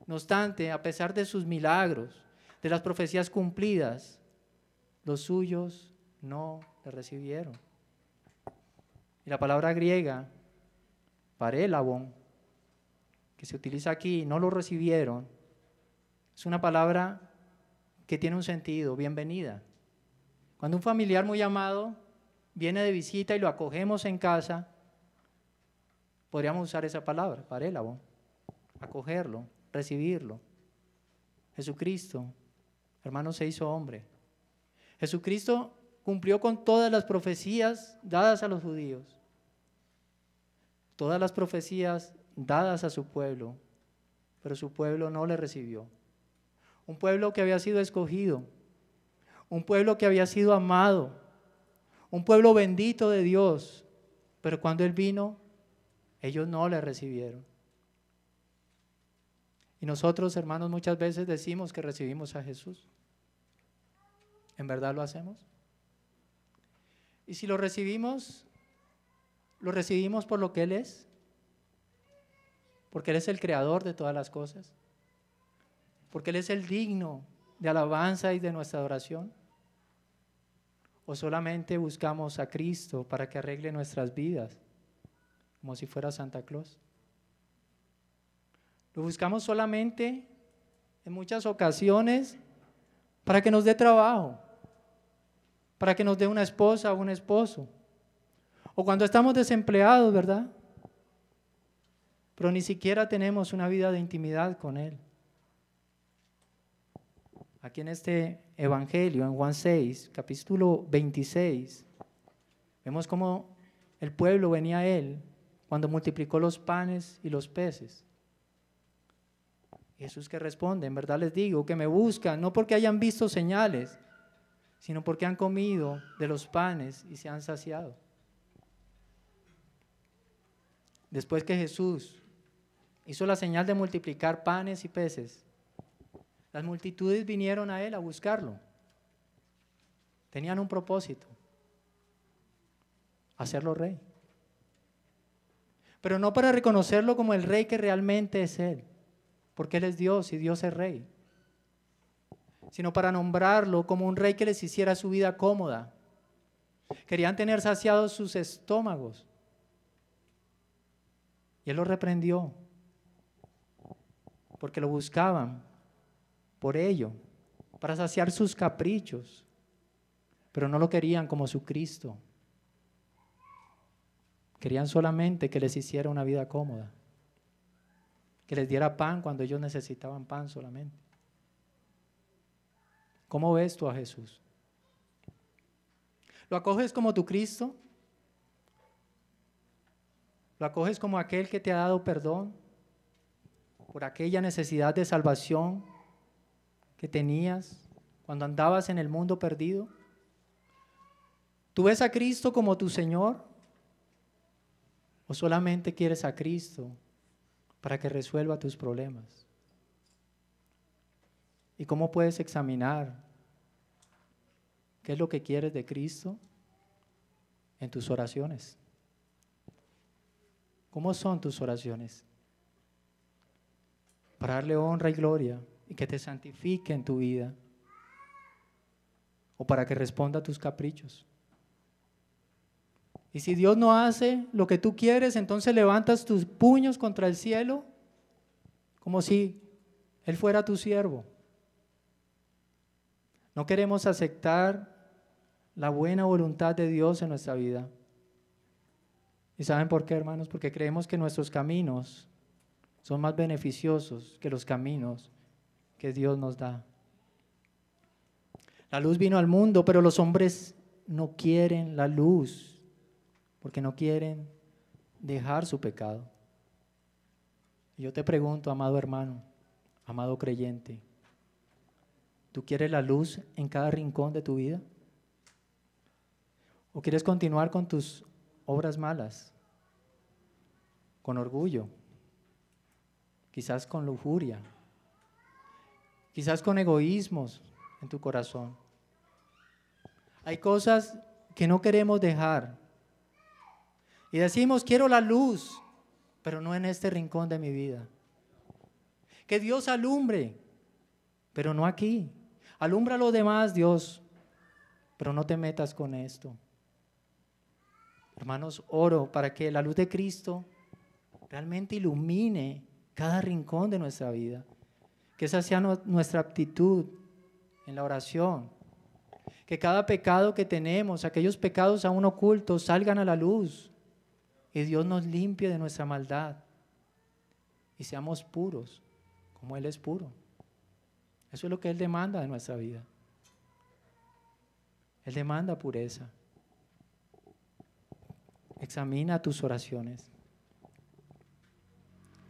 No obstante, a pesar de sus milagros, de las profecías cumplidas, los suyos no le recibieron. Y la palabra griega, parélabon, que se utiliza aquí, no lo recibieron, es una palabra que tiene un sentido, bienvenida. Cuando un familiar muy amado viene de visita y lo acogemos en casa, podríamos usar esa palabra, parélabo, acogerlo, recibirlo. Jesucristo, hermano, se hizo hombre. Jesucristo cumplió con todas las profecías dadas a los judíos, todas las profecías dadas a su pueblo, pero su pueblo no le recibió. Un pueblo que había sido escogido, un pueblo que había sido amado, un pueblo bendito de Dios, pero cuando Él vino, ellos no le recibieron. Y nosotros, hermanos, muchas veces decimos que recibimos a Jesús. ¿En verdad lo hacemos? Y si lo recibimos, lo recibimos por lo que Él es, porque Él es el creador de todas las cosas, porque Él es el digno de alabanza y de nuestra adoración. ¿O solamente buscamos a Cristo para que arregle nuestras vidas, como si fuera Santa Claus? Lo buscamos solamente en muchas ocasiones para que nos dé trabajo, para que nos dé una esposa o un esposo. O cuando estamos desempleados, ¿verdad? Pero ni siquiera tenemos una vida de intimidad con Él. Aquí en este Evangelio, en Juan 6, capítulo 26, vemos cómo el pueblo venía a Él cuando multiplicó los panes y los peces. Jesús que responde, en verdad les digo, que me buscan no porque hayan visto señales, sino porque han comido de los panes y se han saciado. Después que Jesús hizo la señal de multiplicar panes y peces, las multitudes vinieron a él a buscarlo. Tenían un propósito, hacerlo rey. Pero no para reconocerlo como el rey que realmente es él, porque él es Dios y Dios es rey sino para nombrarlo como un rey que les hiciera su vida cómoda. Querían tener saciados sus estómagos. Y él los reprendió, porque lo buscaban por ello, para saciar sus caprichos, pero no lo querían como su Cristo. Querían solamente que les hiciera una vida cómoda, que les diera pan cuando ellos necesitaban pan solamente. ¿Cómo ves tú a Jesús? ¿Lo acoges como tu Cristo? ¿Lo acoges como aquel que te ha dado perdón por aquella necesidad de salvación que tenías cuando andabas en el mundo perdido? ¿Tú ves a Cristo como tu Señor? ¿O solamente quieres a Cristo para que resuelva tus problemas? ¿Y cómo puedes examinar qué es lo que quieres de Cristo en tus oraciones? ¿Cómo son tus oraciones? Para darle honra y gloria y que te santifique en tu vida. O para que responda a tus caprichos. Y si Dios no hace lo que tú quieres, entonces levantas tus puños contra el cielo como si Él fuera tu siervo. No queremos aceptar la buena voluntad de Dios en nuestra vida. ¿Y saben por qué, hermanos? Porque creemos que nuestros caminos son más beneficiosos que los caminos que Dios nos da. La luz vino al mundo, pero los hombres no quieren la luz porque no quieren dejar su pecado. Yo te pregunto, amado hermano, amado creyente, ¿Tú quieres la luz en cada rincón de tu vida? ¿O quieres continuar con tus obras malas? Con orgullo, quizás con lujuria, quizás con egoísmos en tu corazón. Hay cosas que no queremos dejar. Y decimos, quiero la luz, pero no en este rincón de mi vida. Que Dios alumbre, pero no aquí. Alumbra lo demás, Dios, pero no te metas con esto. Hermanos, oro para que la luz de Cristo realmente ilumine cada rincón de nuestra vida. Que esa sea nuestra aptitud en la oración. Que cada pecado que tenemos, aquellos pecados aún ocultos, salgan a la luz. Y Dios nos limpie de nuestra maldad. Y seamos puros, como Él es puro. Eso es lo que Él demanda de nuestra vida. Él demanda pureza. Examina tus oraciones.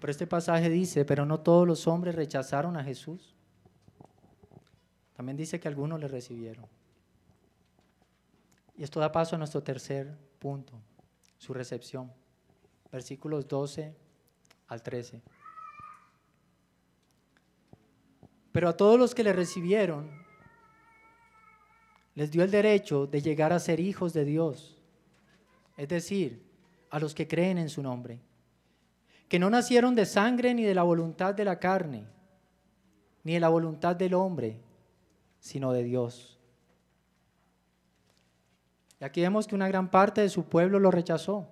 Pero este pasaje dice, pero no todos los hombres rechazaron a Jesús. También dice que algunos le recibieron. Y esto da paso a nuestro tercer punto, su recepción. Versículos 12 al 13. Pero a todos los que le recibieron, les dio el derecho de llegar a ser hijos de Dios. Es decir, a los que creen en su nombre. Que no nacieron de sangre ni de la voluntad de la carne, ni de la voluntad del hombre, sino de Dios. Y aquí vemos que una gran parte de su pueblo lo rechazó,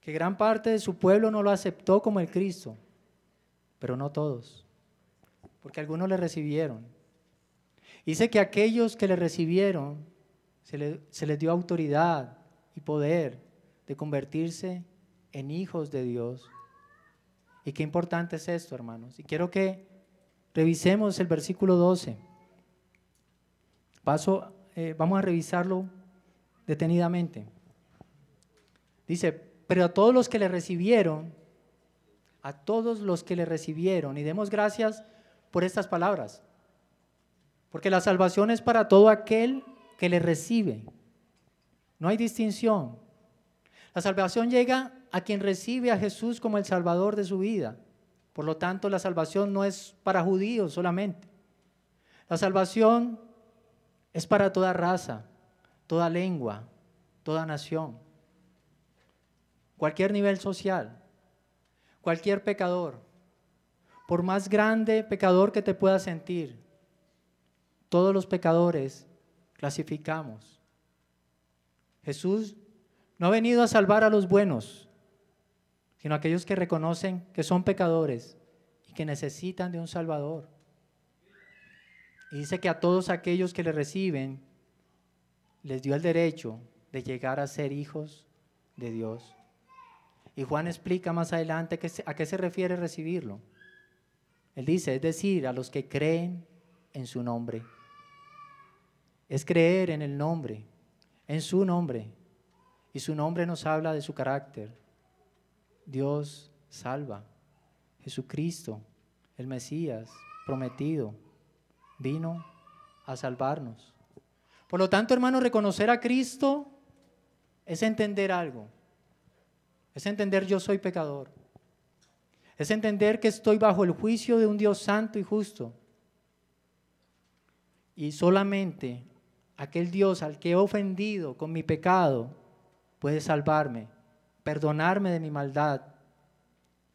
que gran parte de su pueblo no lo aceptó como el Cristo, pero no todos, porque algunos le recibieron. Dice que aquellos que le recibieron se, se les dio autoridad y poder de convertirse en hijos de Dios. Y qué importante es esto, hermanos. Y quiero que revisemos el versículo 12. Paso, eh, vamos a revisarlo detenidamente. Dice, pero a todos los que le recibieron, a todos los que le recibieron, y demos gracias por estas palabras, porque la salvación es para todo aquel que le recibe. No hay distinción. La salvación llega a quien recibe a Jesús como el Salvador de su vida. Por lo tanto, la salvación no es para judíos solamente. La salvación es para toda raza, toda lengua, toda nación, cualquier nivel social, cualquier pecador, por más grande pecador que te puedas sentir, todos los pecadores clasificamos. Jesús no ha venido a salvar a los buenos, sino aquellos que reconocen que son pecadores y que necesitan de un Salvador. Y dice que a todos aquellos que le reciben, les dio el derecho de llegar a ser hijos de Dios. Y Juan explica más adelante a qué se refiere recibirlo. Él dice, es decir, a los que creen en su nombre. Es creer en el nombre, en su nombre. Y su nombre nos habla de su carácter. Dios salva. Jesucristo, el Mesías prometido, vino a salvarnos. Por lo tanto, hermano, reconocer a Cristo es entender algo. Es entender yo soy pecador. Es entender que estoy bajo el juicio de un Dios santo y justo. Y solamente aquel Dios al que he ofendido con mi pecado puede salvarme, perdonarme de mi maldad.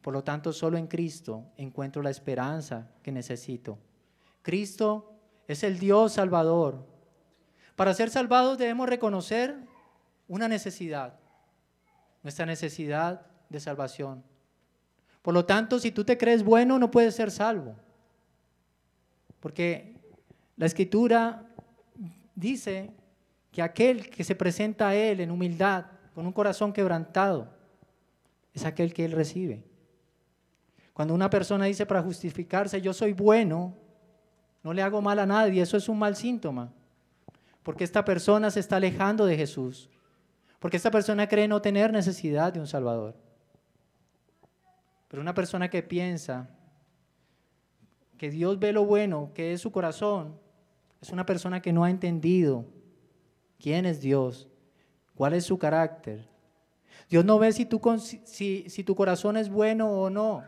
Por lo tanto, solo en Cristo encuentro la esperanza que necesito. Cristo es el Dios salvador. Para ser salvados debemos reconocer una necesidad, nuestra necesidad de salvación. Por lo tanto, si tú te crees bueno, no puedes ser salvo. Porque la escritura dice que aquel que se presenta a Él en humildad, con un corazón quebrantado, es aquel que Él recibe. Cuando una persona dice para justificarse, yo soy bueno, no le hago mal a nadie, eso es un mal síntoma. Porque esta persona se está alejando de Jesús. Porque esta persona cree no tener necesidad de un Salvador. Pero una persona que piensa que Dios ve lo bueno, que es su corazón, es una persona que no ha entendido quién es Dios, cuál es su carácter. Dios no ve si tu, corazón es bueno o no.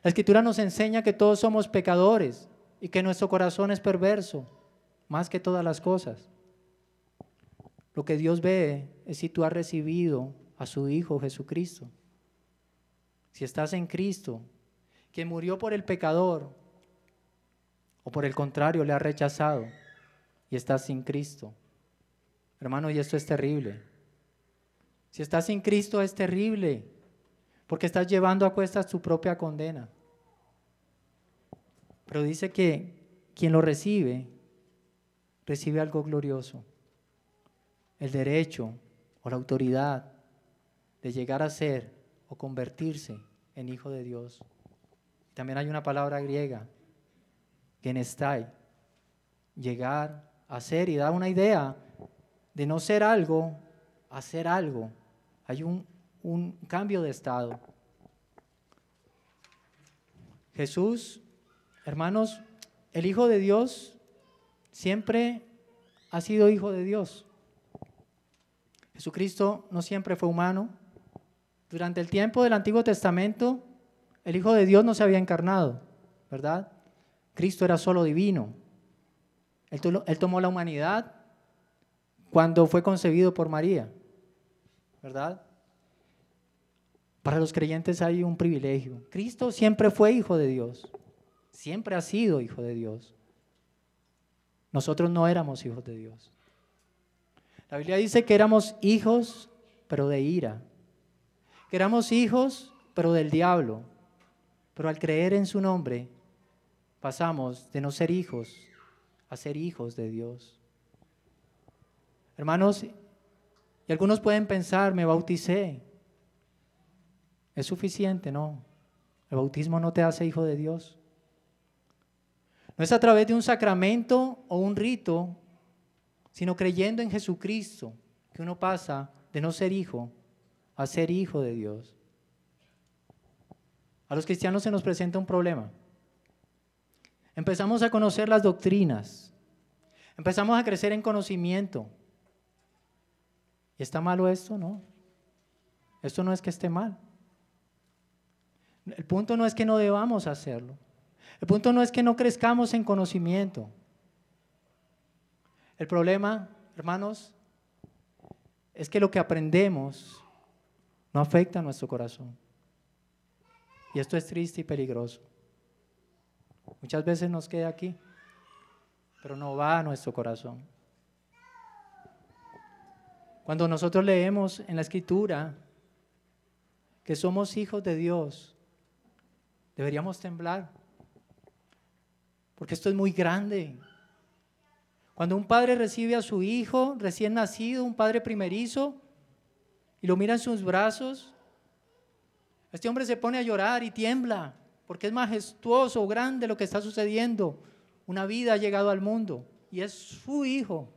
La escritura nos enseña que todos somos pecadores y que nuestro corazón es perverso, más que todas las cosas. Lo que Dios ve es si tú has recibido a su Hijo Jesucristo. Si estás en Cristo, que murió por el pecador, o por el contrario le has rechazado y estás sin Cristo. Hermano, y esto es terrible. Si estás sin Cristo es terrible, porque estás llevando a cuestas tu propia condena. Pero dice que quien lo recibe, recibe algo glorioso. El derecho o la autoridad de llegar a ser o convertirse en hijo de Dios. También hay una palabra griega, genestai, llegar a ser y da una idea de no ser algo a ser algo. Hay un, un cambio de estado. Jesús Hermanos, el Hijo de Dios siempre ha sido Hijo de Dios. Jesucristo no siempre fue humano. Durante el tiempo del Antiguo Testamento, el Hijo de Dios no se había encarnado, ¿verdad? Cristo era solo divino. Él, tomó la humanidad cuando fue concebido por María, ¿verdad? Para los creyentes hay un privilegio. Cristo siempre fue hijo de Dios, siempre ha sido hijo de Dios. Nosotros no éramos hijos de Dios. La Biblia dice que éramos hijos, pero de ira. Que éramos hijos, pero del diablo. Pero al creer en su nombre, pasamos de no ser hijos a ser hijos de Dios. Hermanos, y algunos pueden pensar, me bauticé. Es suficiente, no. El bautismo no te hace hijo de Dios. No es a través de un sacramento o un rito, sino creyendo en Jesucristo que uno pasa de no ser hijo a ser hijo de Dios. A los cristianos se nos presenta un problema. Empezamos a conocer las doctrinas. Empezamos a crecer en conocimiento. ¿Y está malo esto? No. Esto no es que esté mal. El punto no es que no debamos hacerlo. El punto no es que no crezcamos en conocimiento. El problema, hermanos, es que lo que aprendemos no afecta a nuestro corazón. Y esto es triste y peligroso. Muchas veces nos queda aquí, pero no va a nuestro corazón. Cuando nosotros leemos en la escritura que somos hijos de Dios, deberíamos temblar, porque esto es muy grande. Cuando un padre recibe a su hijo recién nacido, un padre primerizo, y lo mira en sus brazos, este hombre se pone a llorar y tiembla, porque es majestuoso, grande lo que está sucediendo. Una vida ha llegado al mundo y es su hijo.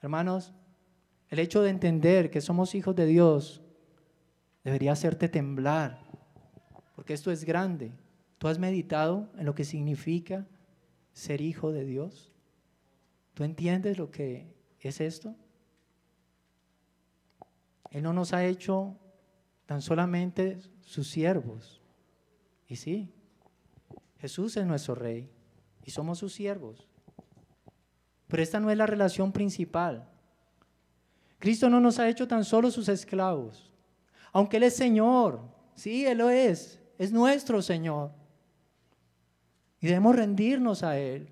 Hermanos, el hecho de entender que somos hijos de Dios debería hacerte temblar, porque esto es grande. ¿Tú has meditado en lo que significa ser hijo de Dios? ¿Tú entiendes lo que es esto? Él no nos ha hecho tan solamente sus siervos. Y sí, Jesús es nuestro rey y somos sus siervos. Pero esta no es la relación principal. Cristo no nos ha hecho tan solo sus esclavos, aunque Él es Señor. Sí, Él lo es, es nuestro Señor. Y debemos rendirnos a Él.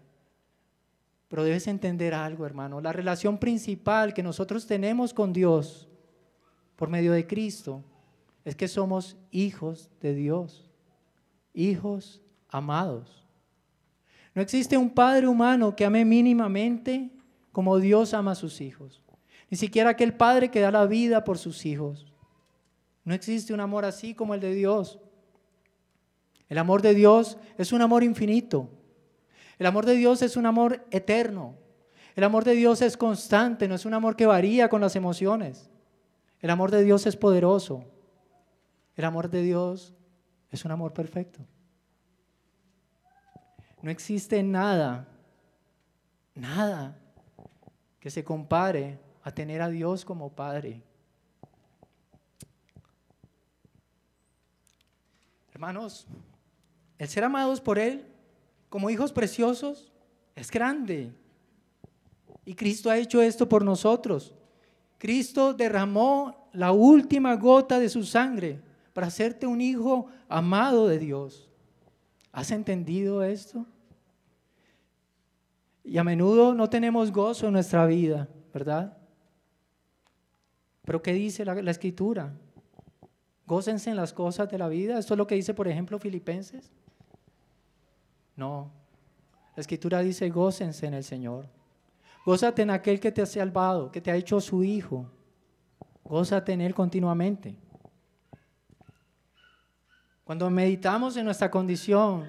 Pero debes entender algo, hermano. La relación principal que nosotros tenemos con Dios por medio de Cristo es que somos hijos de Dios, hijos amados. No existe un padre humano que ame mínimamente como Dios ama a sus hijos. Ni siquiera aquel padre que da la vida por sus hijos. No existe un amor así como el de Dios. El amor de Dios es un amor infinito. El amor de Dios es un amor eterno. El amor de Dios es constante, no es un amor que varía con las emociones. El amor de Dios es poderoso. El amor de Dios es un amor perfecto. No existe nada, nada que se compare a tener a Dios como Padre. Hermanos, el ser amados por Él como hijos preciosos es grande. Y Cristo ha hecho esto por nosotros. Cristo derramó la última gota de su sangre para hacerte un hijo amado de Dios. ¿Has entendido esto? Y a menudo no tenemos gozo en nuestra vida, ¿verdad? Pero ¿qué dice la, escritura? Gócense en las cosas de la vida. Esto es lo que dice, por ejemplo, Filipenses. No. La escritura dice, gócense en el Señor. Gózate en aquel que te ha salvado, que te ha hecho su hijo. Gózate en Él continuamente. Cuando meditamos en nuestra condición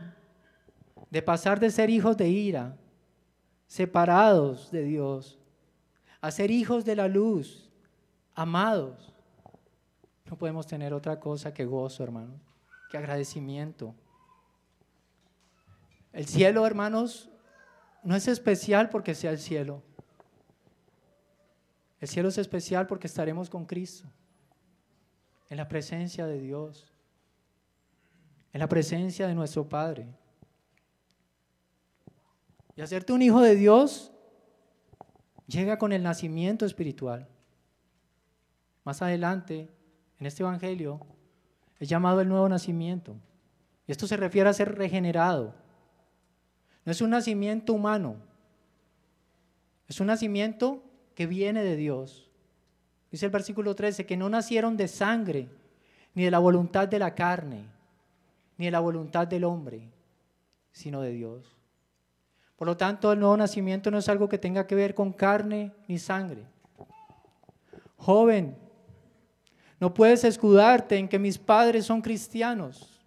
de pasar de ser hijos de ira, separados de Dios, a ser hijos de la luz, amados, no podemos tener otra cosa que gozo, hermano, que agradecimiento. El cielo, hermanos, no es especial porque sea el cielo. El cielo es especial porque estaremos con Cristo, en la presencia de Dios en la presencia de nuestro Padre. Y hacerte un hijo de Dios llega con el nacimiento espiritual. Más adelante, en este Evangelio, es llamado el nuevo nacimiento. Y esto se refiere a ser regenerado. No es un nacimiento humano, es un nacimiento que viene de Dios. Dice el versículo 13, que no nacieron de sangre, ni de la voluntad de la carne, ni de la voluntad del hombre, sino de Dios. Por lo tanto, el nuevo nacimiento no es algo que tenga que ver con carne ni sangre. Joven, no puedes escudarte en que mis padres son cristianos.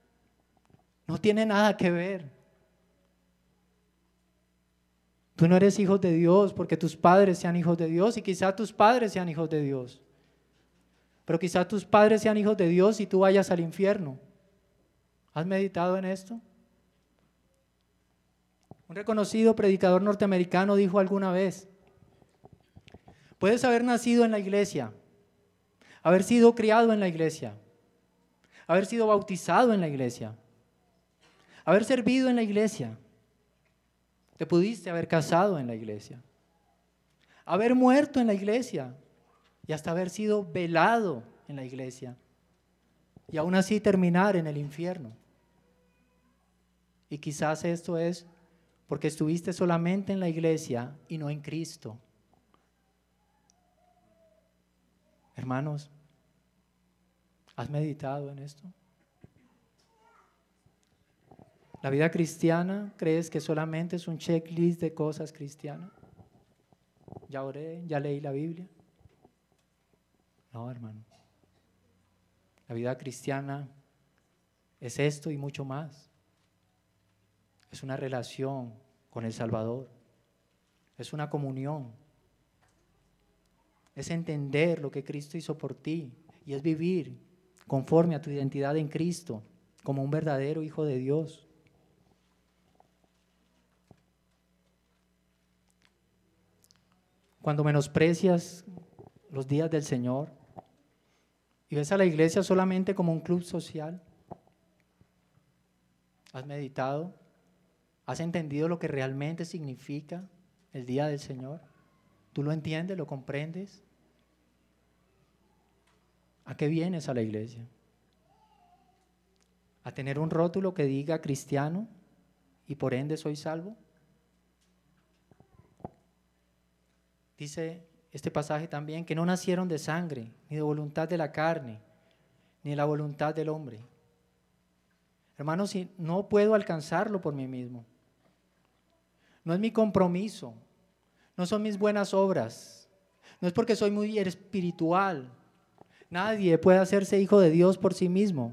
No tiene nada que ver. Tú no eres hijo de Dios porque tus padres sean hijos de Dios y quizá tus padres sean hijos de Dios. Pero quizá tus padres sean hijos de Dios y tú vayas al infierno. ¿Has meditado en esto? Un reconocido predicador norteamericano dijo alguna vez, puedes haber nacido en la iglesia, haber sido criado en la iglesia, haber sido bautizado en la iglesia, haber servido en la iglesia, te pudiste haber casado en la iglesia, haber muerto en la iglesia y hasta haber sido velado en la iglesia y aún así terminar en el infierno. Y quizás esto es porque estuviste solamente en la iglesia y no en Cristo. Hermanos, ¿has meditado en esto? ¿La vida cristiana crees que solamente es un checklist de cosas cristianas? Ya oré, ya leí la Biblia. No, hermano. La vida cristiana es esto y mucho más. Es una relación con el Salvador. Es una comunión. Es entender lo que Cristo hizo por ti y es vivir conforme a tu identidad en Cristo como un verdadero hijo de Dios. Cuando menosprecias los días del Señor y ves a la iglesia solamente como un club social, ¿has meditado? ¿Has entendido lo que realmente significa el día del Señor? ¿Tú lo entiendes, lo comprendes? ¿A qué vienes a la iglesia? ¿A tener un rótulo que diga cristiano y por ende soy salvo? Dice este pasaje también que no nacieron de sangre, ni de voluntad de la carne, ni de la voluntad del hombre. Hermanos, si no puedo alcanzarlo por mí mismo, no es mi compromiso, no son mis buenas obras, no es porque soy muy espiritual. Nadie puede hacerse hijo de Dios por sí mismo,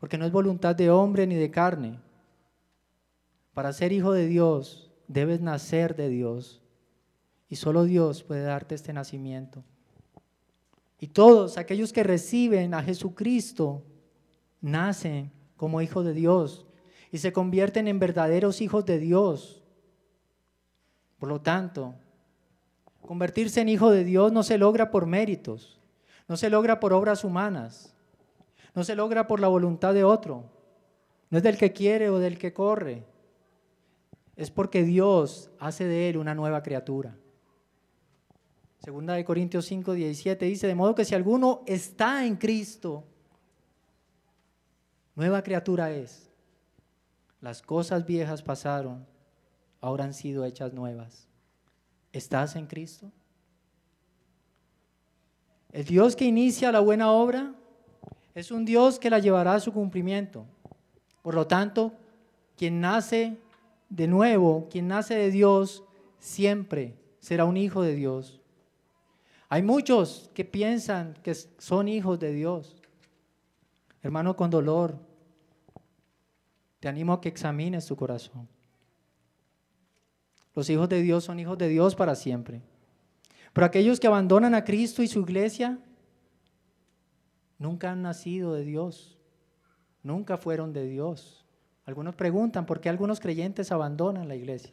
porque no es voluntad de hombre ni de carne. Para ser hijo de Dios debes nacer de Dios y solo Dios puede darte este nacimiento. Y todos aquellos que reciben a Jesucristo nacen como hijos de Dios y se convierten en verdaderos hijos de Dios. Por lo tanto, convertirse en hijo de Dios no se logra por méritos, no se logra por obras humanas, no se logra por la voluntad de otro, no es del que quiere o del que corre, es porque Dios hace de él una nueva criatura. Segunda de Corintios 5, 17 dice, de modo que si alguno está en Cristo, nueva criatura es. Las cosas viejas pasaron, ahora han sido hechas nuevas. ¿Estás en Cristo? El Dios que inicia la buena obra es un Dios que la llevará a su cumplimiento. Por lo tanto, quien nace de nuevo, quien nace de Dios, siempre será un hijo de Dios. Hay muchos que piensan que son hijos de Dios. Hermano, con dolor, te animo a que examines tu corazón. Los hijos de Dios son hijos de Dios para siempre. Pero aquellos que abandonan a Cristo y su iglesia, nunca han nacido de Dios. Nunca fueron de Dios. Algunos preguntan por qué algunos creyentes abandonan la iglesia.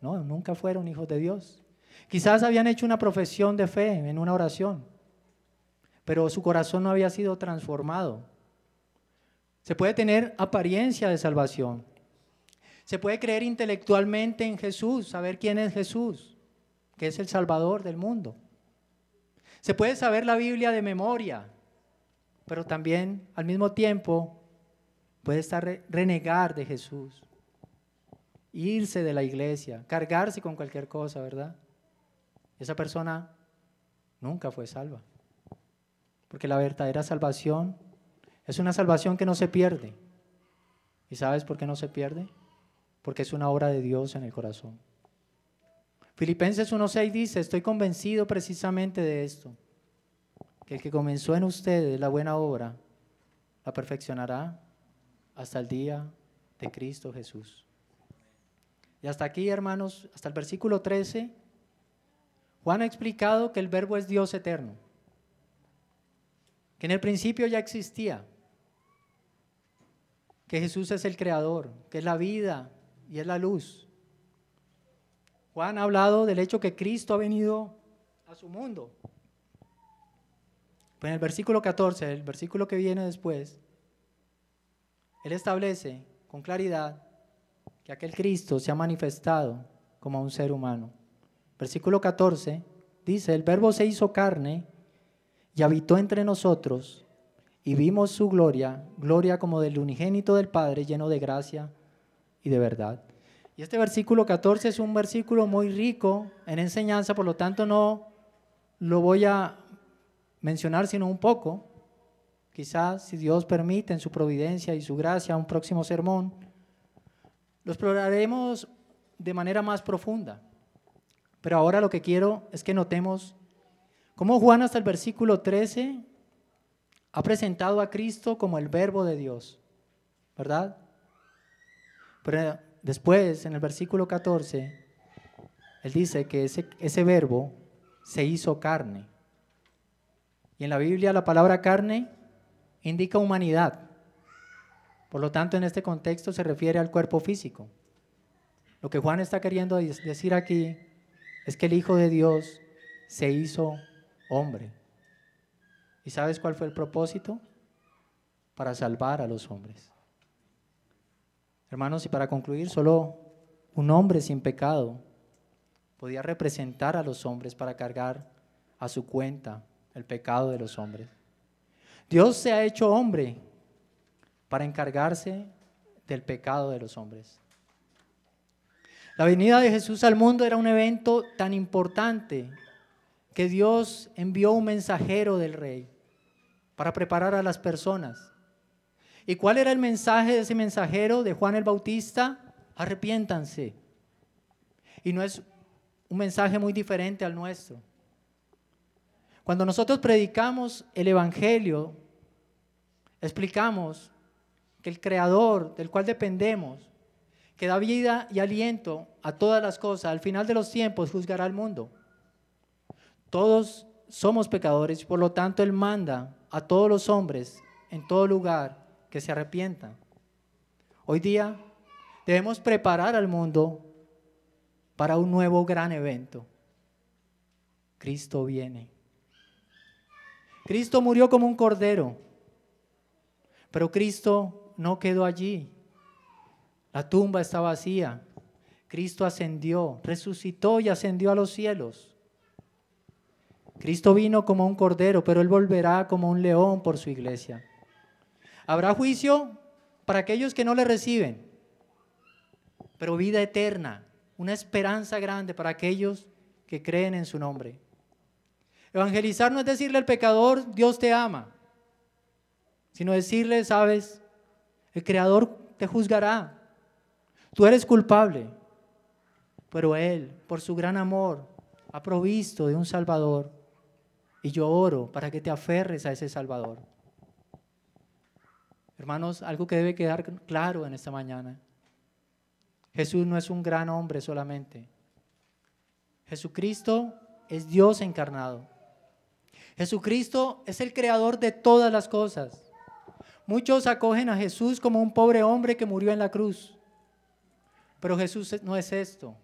No, nunca fueron hijos de Dios. Quizás habían hecho una profesión de fe en una oración, pero su corazón no había sido transformado. Se puede tener apariencia de salvación. Se puede creer intelectualmente en Jesús, saber quién es Jesús, que es el Salvador del mundo. Se puede saber la Biblia de memoria, pero también al mismo tiempo puede estar renegar de Jesús, irse de la iglesia, cargarse con cualquier cosa, ¿verdad? Esa persona nunca fue salva. Porque la verdadera salvación es una salvación que no se pierde. ¿Y sabes por qué no se pierde? Porque es una obra de Dios en el corazón. Filipenses 1.6 dice, estoy convencido precisamente de esto, que el que comenzó en ustedes la buena obra, la perfeccionará hasta el día de Cristo Jesús. Y hasta aquí, hermanos, hasta el versículo 13, Juan ha explicado que el verbo es Dios eterno, que en el principio ya existía, que Jesús es el creador, que es la vida y es la luz. Juan ha hablado del hecho que Cristo ha venido a su mundo. Pero en el versículo 14, el versículo que viene después, él establece con claridad que aquel Cristo se ha manifestado como un ser humano. Versículo 14 dice, el verbo se hizo carne y habitó entre nosotros y vimos su gloria, gloria como del unigénito del Padre, lleno de gracia y de verdad. Y este versículo 14 es un versículo muy rico en enseñanza, por lo tanto no lo voy a mencionar sino un poco. Quizás, si Dios permite, en su providencia y su gracia, un próximo sermón, lo exploraremos de manera más profunda. Pero ahora lo que quiero es que notemos cómo Juan hasta el versículo 13 ha presentado a Cristo como el verbo de Dios, ¿verdad? Después, en el versículo 14, él dice que ese, verbo se hizo carne. Y en la Biblia la palabra carne indica humanidad. Por lo tanto, en este contexto se refiere al cuerpo físico. Lo que Juan está queriendo decir aquí es que el Hijo de Dios se hizo hombre. ¿Y sabes cuál fue el propósito? Para salvar a los hombres. Hermanos, y para concluir, solo un hombre sin pecado podía representar a los hombres para cargar a su cuenta el pecado de los hombres. Dios se ha hecho hombre para encargarse del pecado de los hombres. La venida de Jesús al mundo era un evento tan importante que Dios envió un mensajero del rey para preparar a las personas. ¿Y cuál era el mensaje de ese mensajero de Juan el Bautista? Arrepiéntanse. Y no es un mensaje muy diferente al nuestro. Cuando nosotros predicamos el Evangelio, explicamos que el Creador del cual dependemos, que da vida y aliento a todas las cosas, al final de los tiempos juzgará al mundo. Todos somos pecadores por lo tanto Él manda a todos los hombres en todo lugar que se arrepientan. Hoy día debemos preparar al mundo para un nuevo gran evento. Cristo viene. Cristo murió como un cordero, pero Cristo no quedó allí. La tumba está vacía. Cristo ascendió, resucitó y ascendió a los cielos. Cristo vino como un cordero, pero Él volverá como un león por su iglesia. Habrá juicio para aquellos que no le reciben, pero vida eterna, una esperanza grande para aquellos que creen en su nombre. Evangelizar no es decirle al pecador, Dios te ama, sino decirle, sabes, el Creador te juzgará. Tú eres culpable, pero Él, por su gran amor, ha provisto de un Salvador. Y yo oro para que te aferres a ese Salvador. Hermanos, algo que debe quedar claro en esta mañana. Jesús no es un gran hombre solamente. Jesucristo es Dios encarnado. Jesucristo es el creador de todas las cosas. Muchos acogen a Jesús como un pobre hombre que murió en la cruz. Pero Jesús no es esto.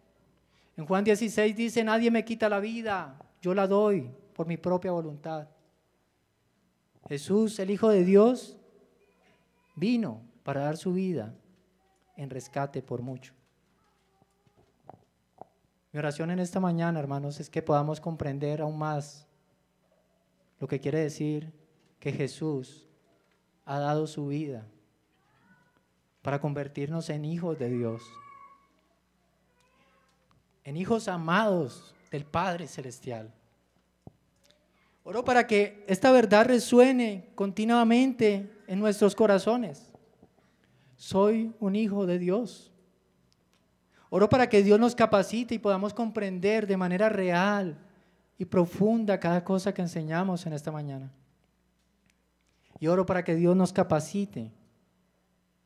En Juan 16 dice, nadie me quita la vida, yo la doy por mi propia voluntad. Jesús, el Hijo de Dios, vino para dar su vida en rescate por mucho. Mi oración en esta mañana, hermanos, es que podamos comprender aún más lo que quiere decir que Jesús ha dado su vida para convertirnos en hijos de Dios, en hijos amados del Padre Celestial. Oro para que esta verdad resuene continuamente en nuestros corazones. Soy un hijo de Dios. Oro para que Dios nos capacite y podamos comprender de manera real y profunda cada cosa que enseñamos en esta mañana. Y oro para que Dios nos capacite,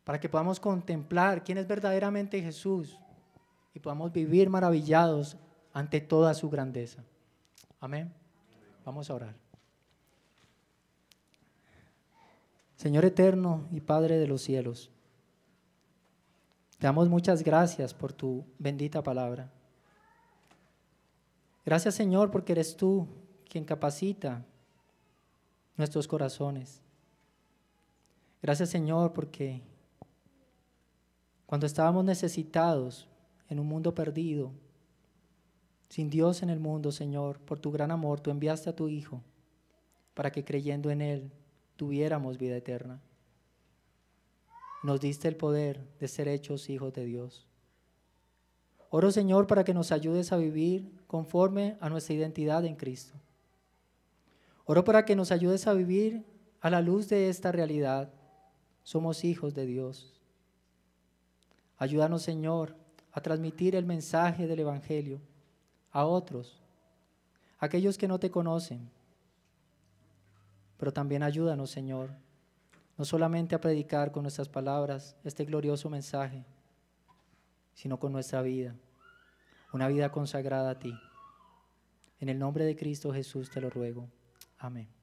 para que podamos contemplar quién es verdaderamente Jesús y podamos vivir maravillados ante toda su grandeza. Amén. Vamos a orar. Señor eterno y Padre de los cielos, te damos muchas gracias por tu bendita palabra. Gracias Señor porque eres tú quien capacita nuestros corazones. Gracias Señor porque cuando estábamos necesitados en un mundo perdido, sin Dios en el mundo, Señor, por tu gran amor, tú enviaste a tu Hijo para que creyendo en Él tuviéramos vida eterna. Nos diste el poder de ser hechos hijos de Dios. Oro, Señor, para que nos ayudes a vivir conforme a nuestra identidad en Cristo. Oro para que nos ayudes a vivir a la luz de esta realidad. Somos hijos de Dios. Ayúdanos, Señor, a transmitir el mensaje del Evangelio a otros, aquellos que no te conocen. Pero también ayúdanos, Señor, no solamente a predicar con nuestras palabras este glorioso mensaje, sino con nuestra vida, una vida consagrada a ti. En el nombre de Cristo Jesús te lo ruego. Amén.